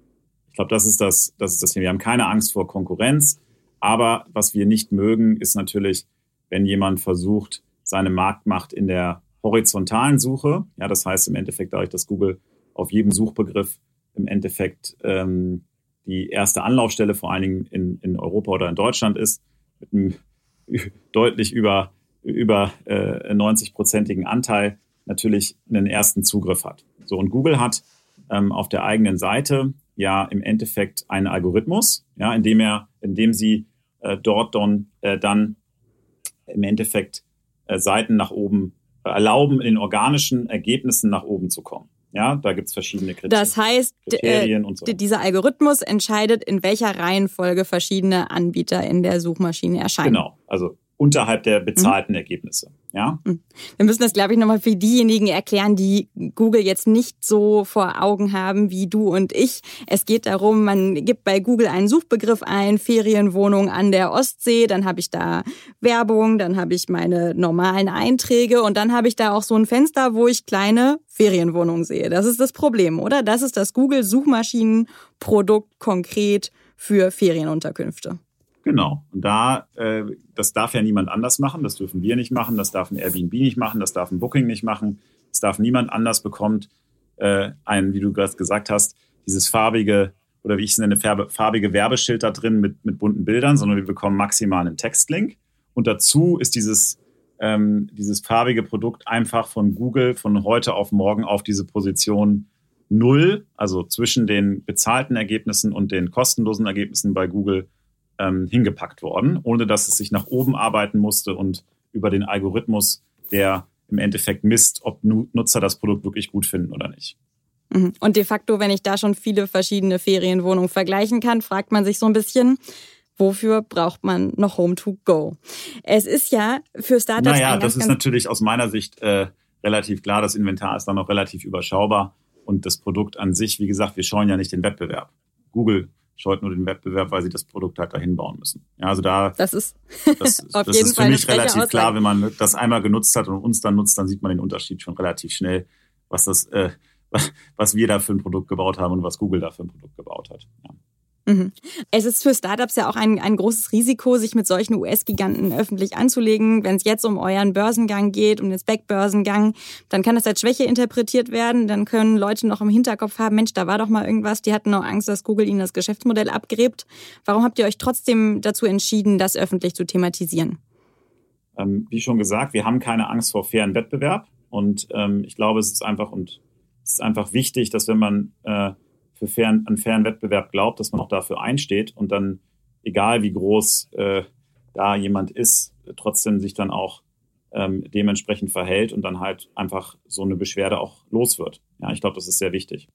Ich glaube, das ist das, das ist das Thema. Wir haben keine Angst vor Konkurrenz, aber was wir nicht mögen, ist natürlich, wenn jemand versucht, seine Marktmacht in der horizontalen Suche, ja, das heißt im Endeffekt dadurch, dass Google auf jedem Suchbegriff im Endeffekt ähm, die erste Anlaufstelle vor allen Dingen in, in Europa oder in Deutschland ist, mit einem deutlich über, über äh, 90-prozentigen Anteil natürlich einen ersten Zugriff hat. So, und Google hat ähm, auf der eigenen Seite ja im Endeffekt einen Algorithmus, ja, indem er, indem sie äh, dort dann, äh, dann im Endeffekt äh, Seiten nach oben äh, erlauben, in den organischen Ergebnissen nach oben zu kommen. Ja, da gibt's verschiedene Kriterien. Das heißt, Kriterien äh, so. dieser Algorithmus entscheidet, in welcher Reihenfolge verschiedene Anbieter in der Suchmaschine erscheinen. Genau, also unterhalb der bezahlten mhm. Ergebnisse. Ja? Mhm. Wir müssen das, glaube ich, nochmal für diejenigen erklären, die Google jetzt nicht so vor Augen haben wie du und ich. Es geht darum, man gibt bei Google einen Suchbegriff ein, Ferienwohnung an der Ostsee, dann habe ich da Werbung, dann habe ich meine normalen Einträge und dann habe ich da auch so ein Fenster, wo ich kleine Ferienwohnungen sehe. Das ist das Problem, oder? Das ist das Google-Suchmaschinenprodukt konkret für Ferienunterkünfte. Genau. Und da, äh, das darf ja niemand anders machen. Das dürfen wir nicht machen. Das darf ein Airbnb nicht machen. Das darf ein Booking nicht machen. Das darf niemand anders bekommt äh, ein, wie du gerade gesagt hast, dieses farbige oder wie ich es nenne, farbige Werbeschild da drin mit, mit bunten Bildern, sondern wir bekommen maximal einen Textlink. Und dazu ist dieses, ähm, dieses farbige Produkt einfach von Google von heute auf morgen auf diese Position null, also zwischen den bezahlten Ergebnissen und den kostenlosen Ergebnissen bei Google ähm, hingepackt worden, ohne dass es sich nach oben arbeiten musste und über den Algorithmus, der im Endeffekt misst, ob Nutzer das Produkt wirklich gut finden oder nicht. Mhm. Und de facto, wenn ich da schon viele verschiedene Ferienwohnungen vergleichen kann, fragt man sich so ein bisschen, wofür braucht man noch Home to Go? Es ist ja für Startups. Naja, das ist natürlich aus meiner Sicht äh, relativ klar. Das Inventar ist dann noch relativ überschaubar und das Produkt an sich, wie gesagt, wir schauen ja nicht den Wettbewerb. Google scheut nur den Wettbewerb, weil sie das Produkt halt dahin bauen müssen. Ja, also da, das ist, das, das ist für Fall mich relativ Aussage. klar, wenn man das einmal genutzt hat und uns dann nutzt, dann sieht man den Unterschied schon relativ schnell, was das, äh, was wir da für ein Produkt gebaut haben und was Google da für ein Produkt gebaut hat. Ja. Mhm. Es ist für Startups ja auch ein, ein großes Risiko, sich mit solchen US-Giganten öffentlich anzulegen. Wenn es jetzt um euren Börsengang geht, um den Spec-Börsengang, dann kann das als Schwäche interpretiert werden. Dann können Leute noch im Hinterkopf haben, Mensch, da war doch mal irgendwas, die hatten noch Angst, dass Google ihnen das Geschäftsmodell abgräbt. Warum habt ihr euch trotzdem dazu entschieden, das öffentlich zu thematisieren? Ähm, wie schon gesagt, wir haben keine Angst vor fairen Wettbewerb. Und ähm, ich glaube, es ist einfach und es ist einfach wichtig, dass wenn man äh, für fairen, einen fairen Wettbewerb glaubt, dass man auch dafür einsteht und dann, egal wie groß äh, da jemand ist, trotzdem sich dann auch ähm, dementsprechend verhält und dann halt einfach so eine Beschwerde auch los wird. Ja, ich glaube, das ist sehr wichtig.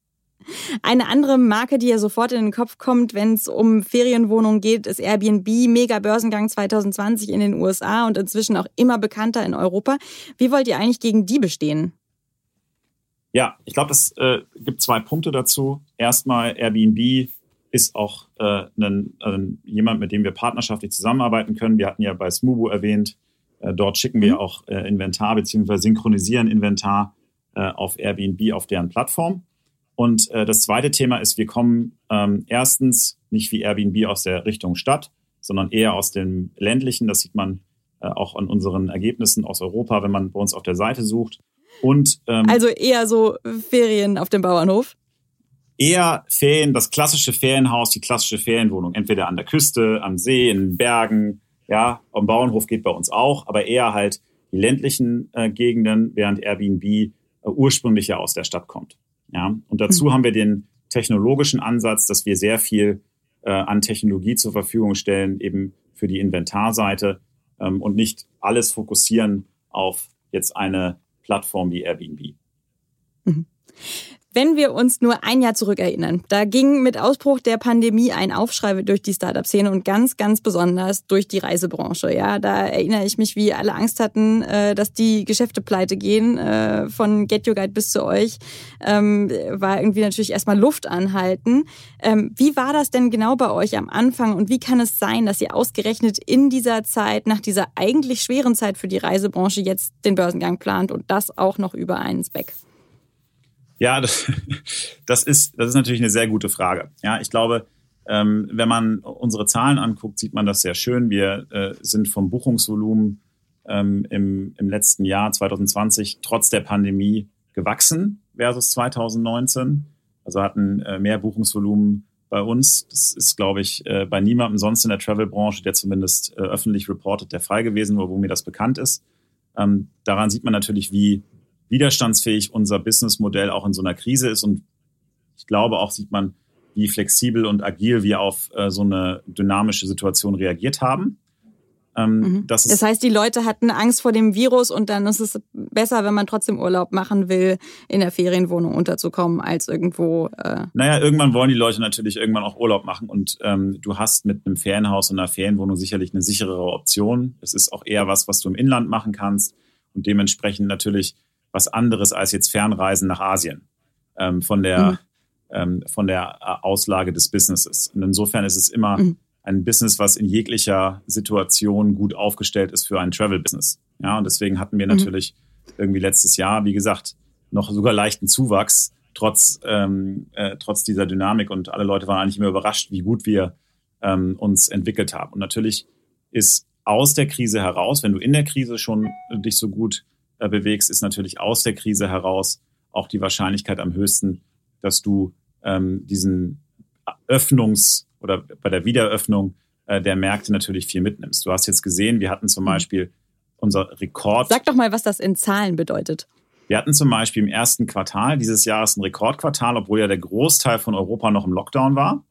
Eine andere Marke, die ja sofort in den Kopf kommt, wenn es um Ferienwohnungen geht, ist Airbnb. Mega Börsengang 2020 in den USA und inzwischen auch immer bekannter in Europa. Wie wollt ihr eigentlich gegen die bestehen? Ja, ich glaube, es äh, gibt zwei Punkte dazu. Erstmal, Airbnb ist auch äh, ein, äh, jemand, mit dem wir partnerschaftlich zusammenarbeiten können. Wir hatten ja bei Smubu erwähnt, äh, dort schicken wir mhm. auch äh, Inventar beziehungsweise synchronisieren Inventar äh, auf Airbnb auf deren Plattform. Und äh, das zweite Thema ist, wir kommen ähm, erstens nicht wie Airbnb aus der Richtung Stadt, sondern eher aus dem ländlichen. Das sieht man äh, auch an unseren Ergebnissen aus Europa, wenn man bei uns auf der Seite sucht. Und ähm, also eher so Ferien auf dem Bauernhof. Eher Ferien, das klassische Ferienhaus, die klassische Ferienwohnung, entweder an der Küste, am See, in Bergen, ja, am Bauernhof geht bei uns auch, aber eher halt die ländlichen äh, Gegenden, während Airbnb äh, ursprünglich ja aus der Stadt kommt. Ja, und dazu mhm. haben wir den technologischen Ansatz, dass wir sehr viel äh, an Technologie zur Verfügung stellen, eben für die Inventarseite ähm, und nicht alles fokussieren auf jetzt eine Plattform wie Airbnb. Mhm. Wenn wir uns nur ein Jahr zurückerinnern, da ging mit Ausbruch der Pandemie ein Aufschrei durch die Startup-Szene und ganz, ganz besonders durch die Reisebranche. Ja, da erinnere ich mich, wie alle Angst hatten, äh, dass die Geschäfte pleite gehen, äh, von Get Your Guide bis zu euch, ähm, war irgendwie natürlich erstmal Luft anhalten. Ähm, wie war das denn genau bei euch am Anfang und wie kann es sein, dass ihr ausgerechnet in dieser Zeit, nach dieser eigentlich schweren Zeit für die Reisebranche jetzt den Börsengang plant und das auch noch über einen Speck? Ja, das, das, ist, das ist natürlich eine sehr gute Frage. Ja, ich glaube, ähm, wenn man unsere Zahlen anguckt, sieht man das sehr schön. Wir äh, sind vom Buchungsvolumen ähm, im, im letzten Jahr 2020 trotz der Pandemie gewachsen versus 2019. Also hatten äh, mehr Buchungsvolumen bei uns. Das ist, glaube ich, äh, bei niemandem sonst in der Travel-Branche, der zumindest äh, öffentlich reportet, der Fall gewesen, wo, wo mir das bekannt ist. Ähm, daran sieht man natürlich, wie widerstandsfähig unser Businessmodell auch in so einer Krise ist. Und ich glaube auch sieht man, wie flexibel und agil wir auf äh, so eine dynamische Situation reagiert haben. Ähm, mhm. das, das, heißt, die Leute hatten Angst vor dem Virus und dann ist es besser, wenn man trotzdem Urlaub machen will, in der Ferienwohnung unterzukommen, als irgendwo. Äh naja, irgendwann wollen die Leute natürlich irgendwann auch Urlaub machen und ähm, du hast mit einem Ferienhaus und einer Ferienwohnung sicherlich eine sicherere Option. Es ist auch eher was, was du im Inland machen kannst und dementsprechend natürlich was anderes als jetzt Fernreisen nach Asien ähm, von der mhm. ähm, von der äh, Auslage des Businesses. Und insofern ist es immer mhm. ein Business, was in jeglicher Situation gut aufgestellt ist für ein Travel-Business. Ja, und deswegen hatten wir mhm. natürlich irgendwie letztes Jahr, wie gesagt, noch sogar leichten Zuwachs trotz ähm, äh, trotz dieser Dynamik und alle Leute waren eigentlich immer überrascht, wie gut wir ähm, uns entwickelt haben. Und natürlich ist aus der Krise heraus, wenn du in der Krise schon dich so gut bewegst, ist natürlich aus der Krise heraus auch die Wahrscheinlichkeit am höchsten, dass du ähm, diesen Öffnungs- oder bei der Wiederöffnung äh, der Märkte natürlich viel mitnimmst. Du hast jetzt gesehen, wir hatten zum mhm. Beispiel unser Rekord. Sag doch mal, was das in Zahlen bedeutet. Wir hatten zum Beispiel im ersten Quartal dieses Jahres ein Rekordquartal, obwohl ja der Großteil von Europa noch im Lockdown war.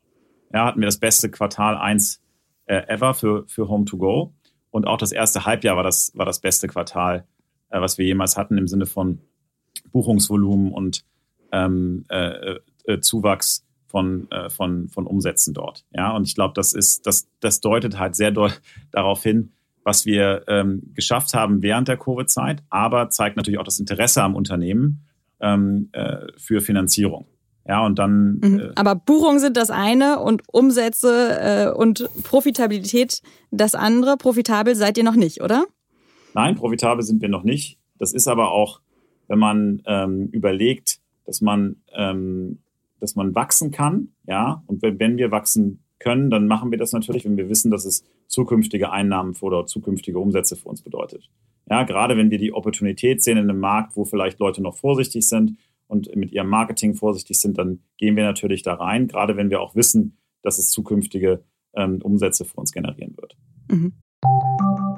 Ja, hatten wir das beste Quartal 1 äh, ever für, für Home to Go. Und auch das erste Halbjahr war das, war das beste Quartal äh, was wir jemals hatten im Sinne von Buchungsvolumen und ähm, äh, äh, Zuwachs von, äh, von, von Umsätzen dort. Ja, und ich glaube, das ist, das, das deutet halt sehr doll darauf hin, was wir ähm, geschafft haben während der Covid-Zeit, aber zeigt natürlich auch das Interesse am Unternehmen ähm, äh, für Finanzierung. Ja, und dann. Mhm. Äh, aber Buchungen sind das eine und Umsätze äh, und Profitabilität das andere. Profitabel seid ihr noch nicht, oder? Nein, profitabel sind wir noch nicht. Das ist aber auch, wenn man ähm, überlegt, dass man, ähm, dass man wachsen kann, ja, und wenn, wenn wir wachsen können, dann machen wir das natürlich, wenn wir wissen, dass es zukünftige Einnahmen oder zukünftige Umsätze für uns bedeutet. Ja, gerade wenn wir die Opportunität sehen in einem Markt, wo vielleicht Leute noch vorsichtig sind und mit ihrem Marketing vorsichtig sind, dann gehen wir natürlich da rein, gerade wenn wir auch wissen, dass es zukünftige ähm, Umsätze für uns generieren wird. Mhm.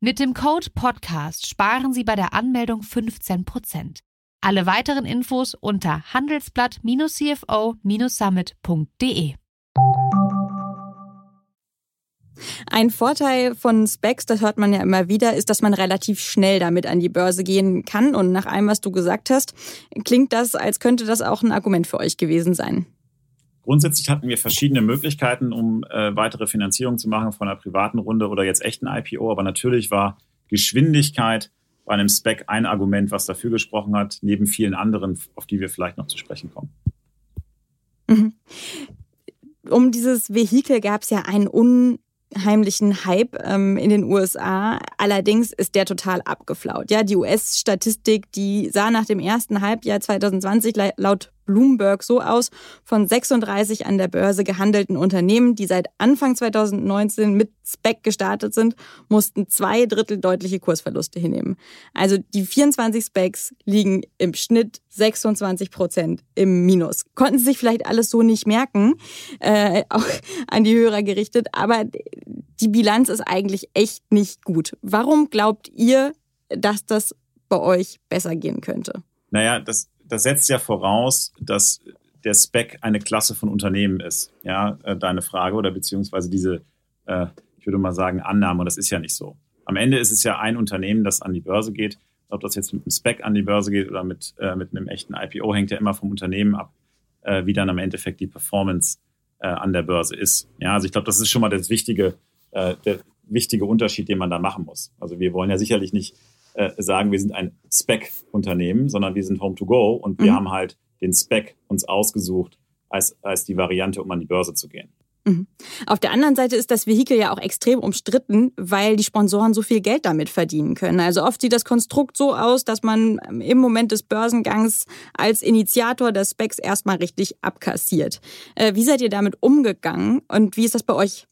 Mit dem Code Podcast sparen Sie bei der Anmeldung 15 Prozent. Alle weiteren Infos unter handelsblatt-cfo-summit.de. Ein Vorteil von Specs, das hört man ja immer wieder, ist, dass man relativ schnell damit an die Börse gehen kann. Und nach allem, was du gesagt hast, klingt das, als könnte das auch ein Argument für euch gewesen sein. Grundsätzlich hatten wir verschiedene Möglichkeiten, um äh, weitere Finanzierung zu machen von einer privaten Runde oder jetzt echten IPO. Aber natürlich war Geschwindigkeit bei einem Spec ein Argument, was dafür gesprochen hat, neben vielen anderen, auf die wir vielleicht noch zu sprechen kommen. Mhm. Um dieses Vehikel gab es ja einen unheimlichen Hype ähm, in den USA. Allerdings ist der total abgeflaut. Ja, die US-Statistik, die sah nach dem ersten Halbjahr 2020 laut Bloomberg so aus, von 36 an der Börse gehandelten Unternehmen, die seit Anfang 2019 mit Spec gestartet sind, mussten zwei Drittel deutliche Kursverluste hinnehmen. Also die 24 Specs liegen im Schnitt 26 Prozent im Minus. Konnten Sie sich vielleicht alles so nicht merken, äh, auch an die Hörer gerichtet, aber die Bilanz ist eigentlich echt nicht gut. Warum glaubt ihr, dass das bei euch besser gehen könnte? Naja, das das setzt ja voraus, dass der Spec eine Klasse von Unternehmen ist. Ja, äh, deine Frage oder beziehungsweise diese, äh, ich würde mal sagen, Annahme. Und das ist ja nicht so. Am Ende ist es ja ein Unternehmen, das an die Börse geht. Ob das jetzt mit einem Spec an die Börse geht oder mit, äh, mit einem echten IPO, hängt ja immer vom Unternehmen ab, wie dann am Endeffekt die Performance an der Börse ist. Ja, also ich glaube, das ist schon mal das wichtige, der wichtige Unterschied, den man da machen muss. Also wir wollen ja sicherlich nicht äh, sagen, wir sind ein Spec-Unternehmen, sondern wir sind Home to Go und wir mhm. haben halt den Spec uns ausgesucht als, als die Variante, um an die Börse zu gehen. Mhm. Auf der anderen Seite ist das Vehikel ja auch extrem umstritten, weil die Sponsoren so viel Geld damit verdienen können. Also oft sieht das Konstrukt so aus, dass man im Moment des Börsengangs als Initiator des Specs erstmal richtig abkassiert. Äh, wie seid ihr damit umgegangen und wie ist das bei euch?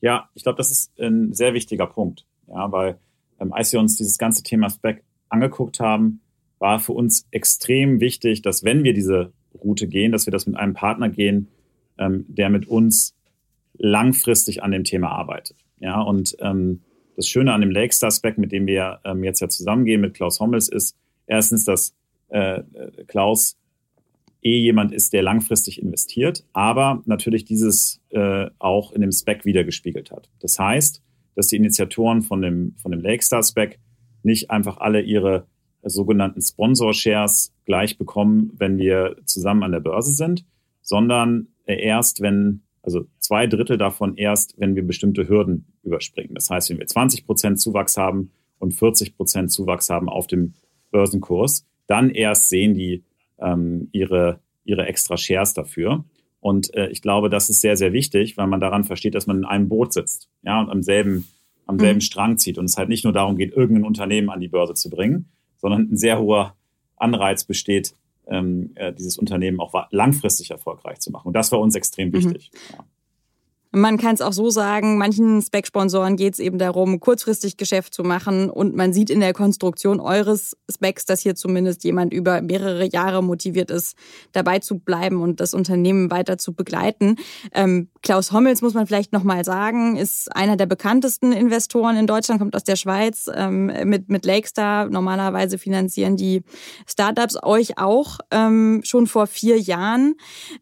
Ja, ich glaube, das ist ein sehr wichtiger Punkt. Ja, weil als wir uns dieses ganze Thema Spec angeguckt haben, war für uns extrem wichtig, dass wenn wir diese Route gehen, dass wir das mit einem Partner gehen, ähm, der mit uns langfristig an dem Thema arbeitet. Ja, und ähm, das Schöne an dem Lakestar Spec, mit dem wir ähm, jetzt ja zusammengehen mit Klaus Hommels, ist erstens, dass äh, Klaus eh jemand ist, der langfristig investiert, aber natürlich dieses äh, auch in dem Spec wiedergespiegelt hat. Das heißt, dass die Initiatoren von dem, von dem Lakestar Spec nicht einfach alle ihre sogenannten Sponsor-Shares gleich bekommen, wenn wir zusammen an der Börse sind, sondern erst, wenn, also zwei Drittel davon erst, wenn wir bestimmte Hürden überspringen. Das heißt, wenn wir 20 Prozent Zuwachs haben und 40 Prozent Zuwachs haben auf dem Börsenkurs, dann erst sehen die ähm, ihre, ihre extra Shares dafür. Und äh, ich glaube, das ist sehr, sehr wichtig, weil man daran versteht, dass man in einem Boot sitzt, ja, und am selben, am selben mhm. Strang zieht. Und es halt nicht nur darum geht, irgendein Unternehmen an die Börse zu bringen, sondern ein sehr hoher Anreiz besteht, ähm, äh, dieses Unternehmen auch langfristig erfolgreich zu machen. Und das war uns extrem mhm. wichtig. Mhm. Ja. Man kann es auch so sagen, manchen Spec-Sponsoren geht es eben darum, kurzfristig Geschäft zu machen. Und man sieht in der Konstruktion eures Specs, dass hier zumindest jemand über mehrere Jahre motiviert ist, dabei zu bleiben und das Unternehmen weiter zu begleiten. Ähm, Klaus Hommels, muss man vielleicht nochmal sagen, ist einer der bekanntesten Investoren in Deutschland, kommt aus der Schweiz ähm, mit, mit Lakestar. Normalerweise finanzieren die Startups euch auch ähm, schon vor vier Jahren.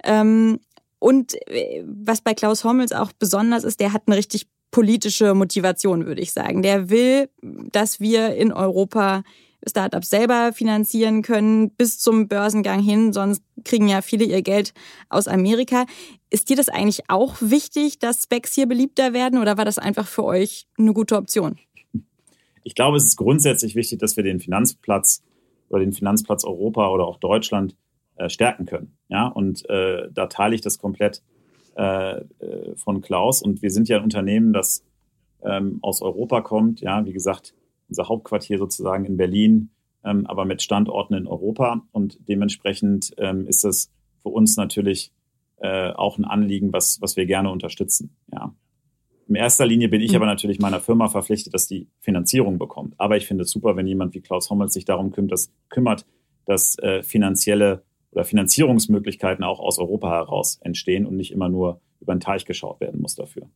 Ähm, und äh, was bei Klaus Hommels auch besonders ist, der hat eine richtig politische Motivation, würde ich sagen. Der will, dass wir in Europa Startups selber finanzieren können bis zum Börsengang hin, sonst kriegen ja viele ihr Geld aus Amerika. Ist dir das eigentlich auch wichtig, dass Specs hier beliebter werden oder war das einfach für euch eine gute Option? Ich glaube, es ist grundsätzlich wichtig, dass wir den Finanzplatz oder den Finanzplatz Europa oder auch Deutschland äh, stärken können. Ja, und äh, da teile ich das komplett äh, äh, von Klaus. Und wir sind ja ein Unternehmen, das ähm, aus Europa kommt. Ja, wie gesagt, unser Hauptquartier sozusagen in Berlin, ähm, aber mit Standorten in Europa. Und dementsprechend ähm, ist das für uns natürlich äh, auch ein Anliegen, was, was wir gerne unterstützen. Ja. In erster Linie bin ich mhm. aber natürlich meiner Firma verpflichtet, dass die Finanzierung bekommt. Aber ich finde es super, wenn jemand wie Klaus Hommels sich darum kümmert, dass, kümmert, dass äh, finanzielle oder Finanzierungsmöglichkeiten auch aus Europa heraus entstehen und nicht immer nur über den Teich geschaut werden muss dafür.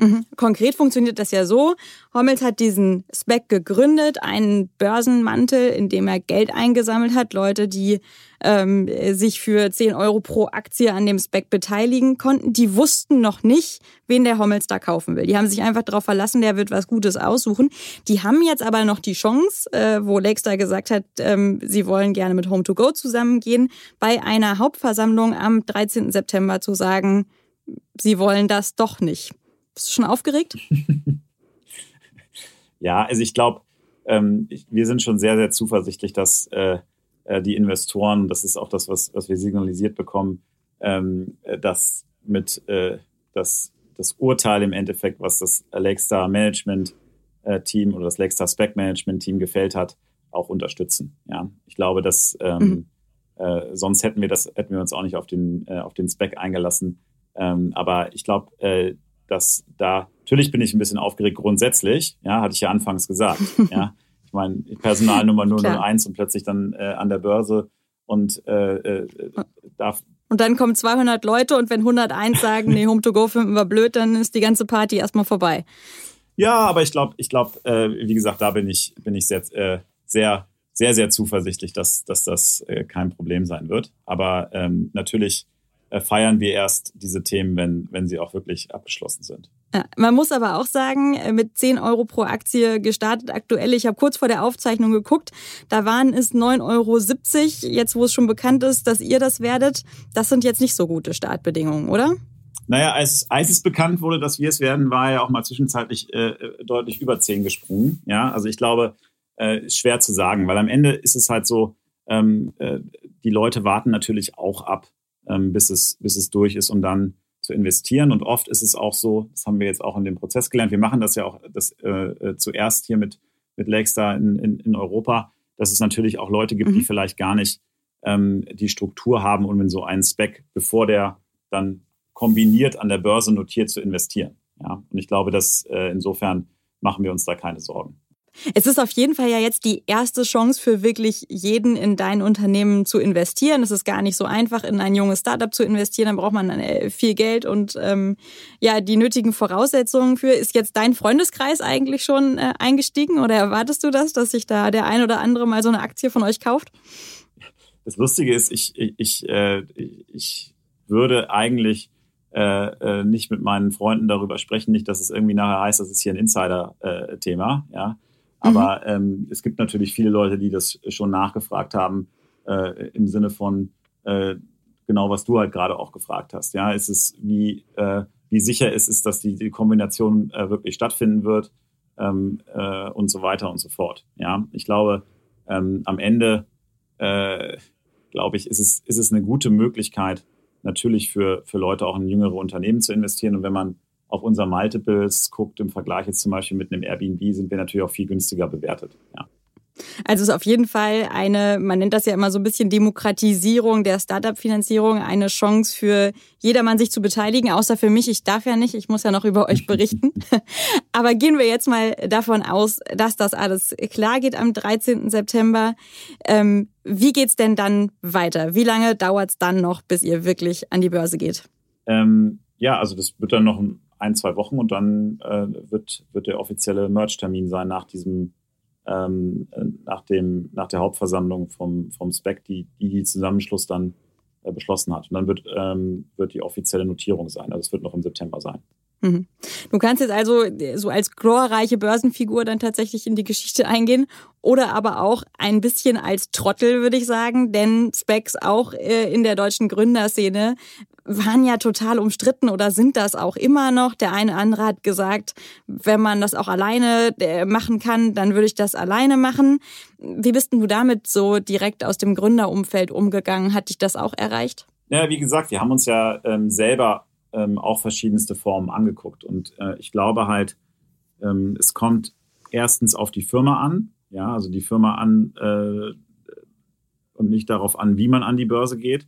Mhm. Konkret funktioniert das ja so. Hommels hat diesen Spec gegründet, einen Börsenmantel, in dem er Geld eingesammelt hat. Leute, die ähm, sich für 10 Euro pro Aktie an dem Spec beteiligen konnten, die wussten noch nicht, wen der Hommels da kaufen will. Die haben sich einfach darauf verlassen, der wird was Gutes aussuchen. Die haben jetzt aber noch die Chance, äh, wo Lakestar gesagt hat, ähm, sie wollen gerne mit Home2Go zusammengehen, bei einer Hauptversammlung am 13. September zu sagen, sie wollen das doch nicht. Bist du schon aufgeregt? ja, also ich glaube, ähm, wir sind schon sehr, sehr zuversichtlich, dass äh, äh, die Investoren, das ist auch das, was, was wir signalisiert bekommen, ähm, äh, dass mit äh, das, das Urteil im Endeffekt, was das Alexa Management äh, Team oder das Alexa Spec Management Team gefällt hat, auch unterstützen. Ja, ich glaube, dass ähm, mhm. äh, sonst hätten wir das, hätten wir uns auch nicht auf den, äh, auf den Spec eingelassen. Ähm, aber ich glaube, äh, dass da, natürlich bin ich ein bisschen aufgeregt grundsätzlich, ja, hatte ich ja anfangs gesagt, ja. Ich meine, Personalnummer 001 und plötzlich dann äh, an der Börse und äh, äh, darf. Und dann kommen 200 Leute und wenn 101 sagen, nee, Home to Go finden wir blöd, dann ist die ganze Party erstmal vorbei. Ja, aber ich glaube, ich glaube, äh, wie gesagt, da bin ich, bin ich sehr, äh, sehr, sehr, sehr zuversichtlich, dass, dass das äh, kein Problem sein wird. Aber ähm, natürlich feiern wir erst diese Themen, wenn, wenn sie auch wirklich abgeschlossen sind. Ja, man muss aber auch sagen, äh, mit 10 Euro pro Aktie gestartet aktuell. Ich habe kurz vor der Aufzeichnung geguckt, da waren es 9,70 Euro. Jetzt, wo es schon bekannt ist, dass ihr das werdet, das sind jetzt nicht so gute Startbedingungen, oder? Naja, als, als es bekannt wurde, dass wir es werden, war ja auch mal zwischenzeitlich äh, deutlich über 10 gesprungen. Ja, also ich glaube, äh, schwer zu sagen, weil am Ende ist es halt so, ähm, äh, die Leute warten natürlich auch ab, ähm, bis, es, bis es durch ist und dann zu investieren. Und oft ist es auch so, das haben wir jetzt auch in dem Prozess gelernt, wir machen das ja auch das, äh, äh zuerst hier mit, mit Lakestar in, in, in Europa, dass es natürlich auch Leute gibt, mhm. die vielleicht gar nicht ähm, die Struktur haben, um in so einen Spec, bevor der dann kombiniert an der Börse notiert, zu investieren. Ja? Und ich glaube, dass äh, insofern machen wir uns da keine Sorgen. Es ist auf jeden Fall ja jetzt die erste Chance für wirklich jeden in dein Unternehmen zu investieren. Es ist gar nicht so einfach, in ein junges Startup zu investieren. Da braucht man äh, viel Geld und ähm, ja die nötigen Voraussetzungen für. Ist jetzt dein Freundeskreis eigentlich schon äh, eingestiegen oder erwartest du das, dass sich da der ein oder andere mal so eine Aktie von euch kauft? Das Lustige ist, ich, ich, ich, äh, ich würde eigentlich äh, äh, nicht mit meinen Freunden darüber sprechen, nicht, dass es irgendwie nachher heißt, das ist hier ein Insider-Thema, äh, ja. Aber mhm. ähm, es gibt natürlich viele Leute, die das schon nachgefragt haben, äh, im Sinne von äh, genau, was du halt gerade auch gefragt hast. Ja, ist es, wie, äh, wie sicher ist es, dass die, die Kombination äh, wirklich stattfinden wird ähm, äh, und so weiter und so fort. Ja, ich glaube, ähm, am Ende, äh, glaube ich, ist es, ist es eine gute Möglichkeit, natürlich für, für Leute auch in jüngere Unternehmen zu investieren. Und wenn man auf unser Multiples guckt, im Vergleich jetzt zum Beispiel mit einem Airbnb, sind wir natürlich auch viel günstiger bewertet. Ja. Also es ist auf jeden Fall eine, man nennt das ja immer so ein bisschen Demokratisierung der Startup-Finanzierung, eine Chance für jedermann sich zu beteiligen, außer für mich. Ich darf ja nicht, ich muss ja noch über euch berichten. Aber gehen wir jetzt mal davon aus, dass das alles klar geht am 13. September. Ähm, wie geht's denn dann weiter? Wie lange dauert es dann noch, bis ihr wirklich an die Börse geht? Ähm, ja, also das wird dann noch ein ein, zwei Wochen und dann äh, wird, wird der offizielle Merch-Termin sein nach diesem, ähm, nach dem, nach der Hauptversammlung vom, vom SPEC, die, die, die Zusammenschluss dann äh, beschlossen hat. Und dann wird, ähm, wird die offizielle Notierung sein. Also es wird noch im September sein. Mhm. Du kannst jetzt also so als glorreiche Börsenfigur dann tatsächlich in die Geschichte eingehen oder aber auch ein bisschen als Trottel, würde ich sagen, denn Specs auch äh, in der deutschen Gründerszene waren ja total umstritten oder sind das auch immer noch. Der eine andere hat gesagt, wenn man das auch alleine äh, machen kann, dann würde ich das alleine machen. Wie bist denn du damit so direkt aus dem Gründerumfeld umgegangen? Hat dich das auch erreicht? Ja, wie gesagt, wir haben uns ja ähm, selber ähm, auch verschiedenste Formen angeguckt. Und äh, ich glaube halt, ähm, es kommt erstens auf die Firma an. Ja, also die Firma an äh, und nicht darauf an, wie man an die Börse geht.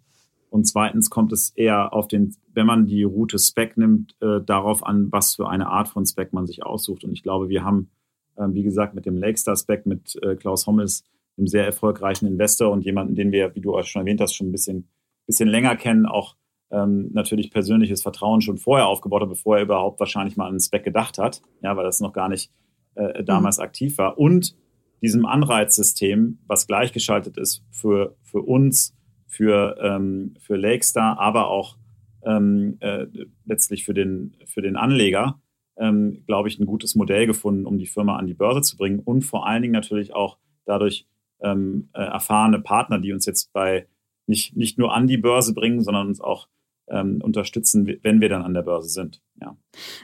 Und zweitens kommt es eher auf den, wenn man die Route Spec nimmt, äh, darauf an, was für eine Art von Spec man sich aussucht. Und ich glaube, wir haben, äh, wie gesagt, mit dem Lakestar Spec, mit äh, Klaus Hommels, einem sehr erfolgreichen Investor und jemanden, den wir, wie du auch schon erwähnt hast, schon ein bisschen, bisschen länger kennen, auch ähm, natürlich persönliches Vertrauen schon vorher aufgebaut hat, bevor er überhaupt wahrscheinlich mal an Spec gedacht hat, ja, weil das noch gar nicht äh, damals mhm. aktiv war. Und diesem Anreizsystem, was gleichgeschaltet ist für, für uns, für, ähm, für Lakestar, aber auch ähm, äh, letztlich für den, für den Anleger, ähm, glaube ich, ein gutes Modell gefunden, um die Firma an die Börse zu bringen und vor allen Dingen natürlich auch dadurch ähm, äh, erfahrene Partner, die uns jetzt bei nicht, nicht nur an die Börse bringen, sondern uns auch ähm, unterstützen, wenn wir dann an der Börse sind. Ja.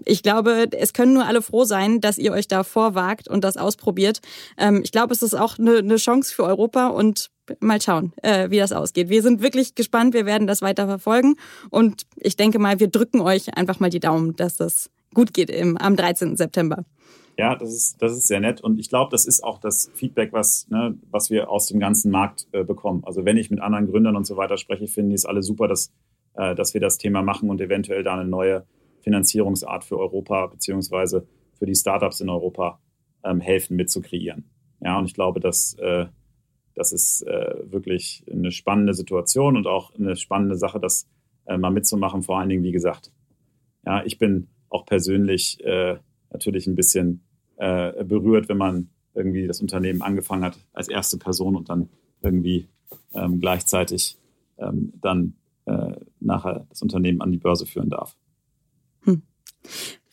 Ich glaube, es können nur alle froh sein, dass ihr euch da vorwagt und das ausprobiert. Ähm, ich glaube, es ist auch eine, eine Chance für Europa und mal schauen, äh, wie das ausgeht. Wir sind wirklich gespannt, wir werden das weiter verfolgen und ich denke mal, wir drücken euch einfach mal die Daumen, dass das gut geht im, am 13. September. Ja, das ist, das ist sehr nett. Und ich glaube, das ist auch das Feedback, was, ne, was wir aus dem ganzen Markt äh, bekommen. Also wenn ich mit anderen Gründern und so weiter spreche, finden die es alle super, dass, äh, dass wir das Thema machen und eventuell da eine neue Finanzierungsart für Europa beziehungsweise für die Startups in Europa ähm, helfen mit zu kreieren. Ja, und ich glaube, dass äh, das ist äh, wirklich eine spannende Situation und auch eine spannende Sache, das äh, mal mitzumachen. Vor allen Dingen, wie gesagt, ja, ich bin auch persönlich äh, natürlich ein bisschen äh, berührt, wenn man irgendwie das Unternehmen angefangen hat als erste Person und dann irgendwie ähm, gleichzeitig ähm, dann äh, nachher das Unternehmen an die Börse führen darf. Hm.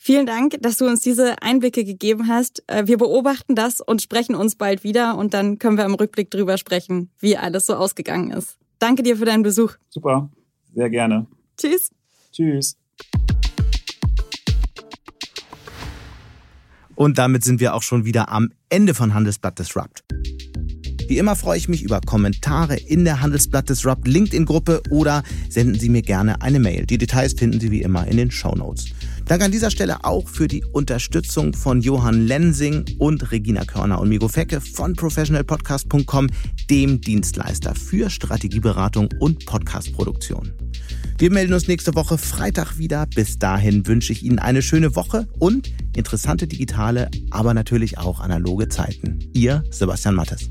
Vielen Dank, dass du uns diese Einblicke gegeben hast. Äh, wir beobachten das und sprechen uns bald wieder und dann können wir im Rückblick drüber sprechen, wie alles so ausgegangen ist. Danke dir für deinen Besuch. Super, sehr gerne. Tschüss. Tschüss. Und damit sind wir auch schon wieder am Ende von Handelsblatt Disrupt. Wie immer freue ich mich über Kommentare in der Handelsblatt Disrupt LinkedIn-Gruppe oder senden Sie mir gerne eine Mail. Die Details finden Sie wie immer in den Show Notes. Danke an dieser Stelle auch für die Unterstützung von Johann Lensing und Regina Körner und Migo Fecke von professionalpodcast.com, dem Dienstleister für Strategieberatung und Podcastproduktion. Wir melden uns nächste Woche Freitag wieder. Bis dahin wünsche ich Ihnen eine schöne Woche und interessante digitale, aber natürlich auch analoge Zeiten. Ihr Sebastian Mattes.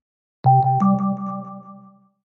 you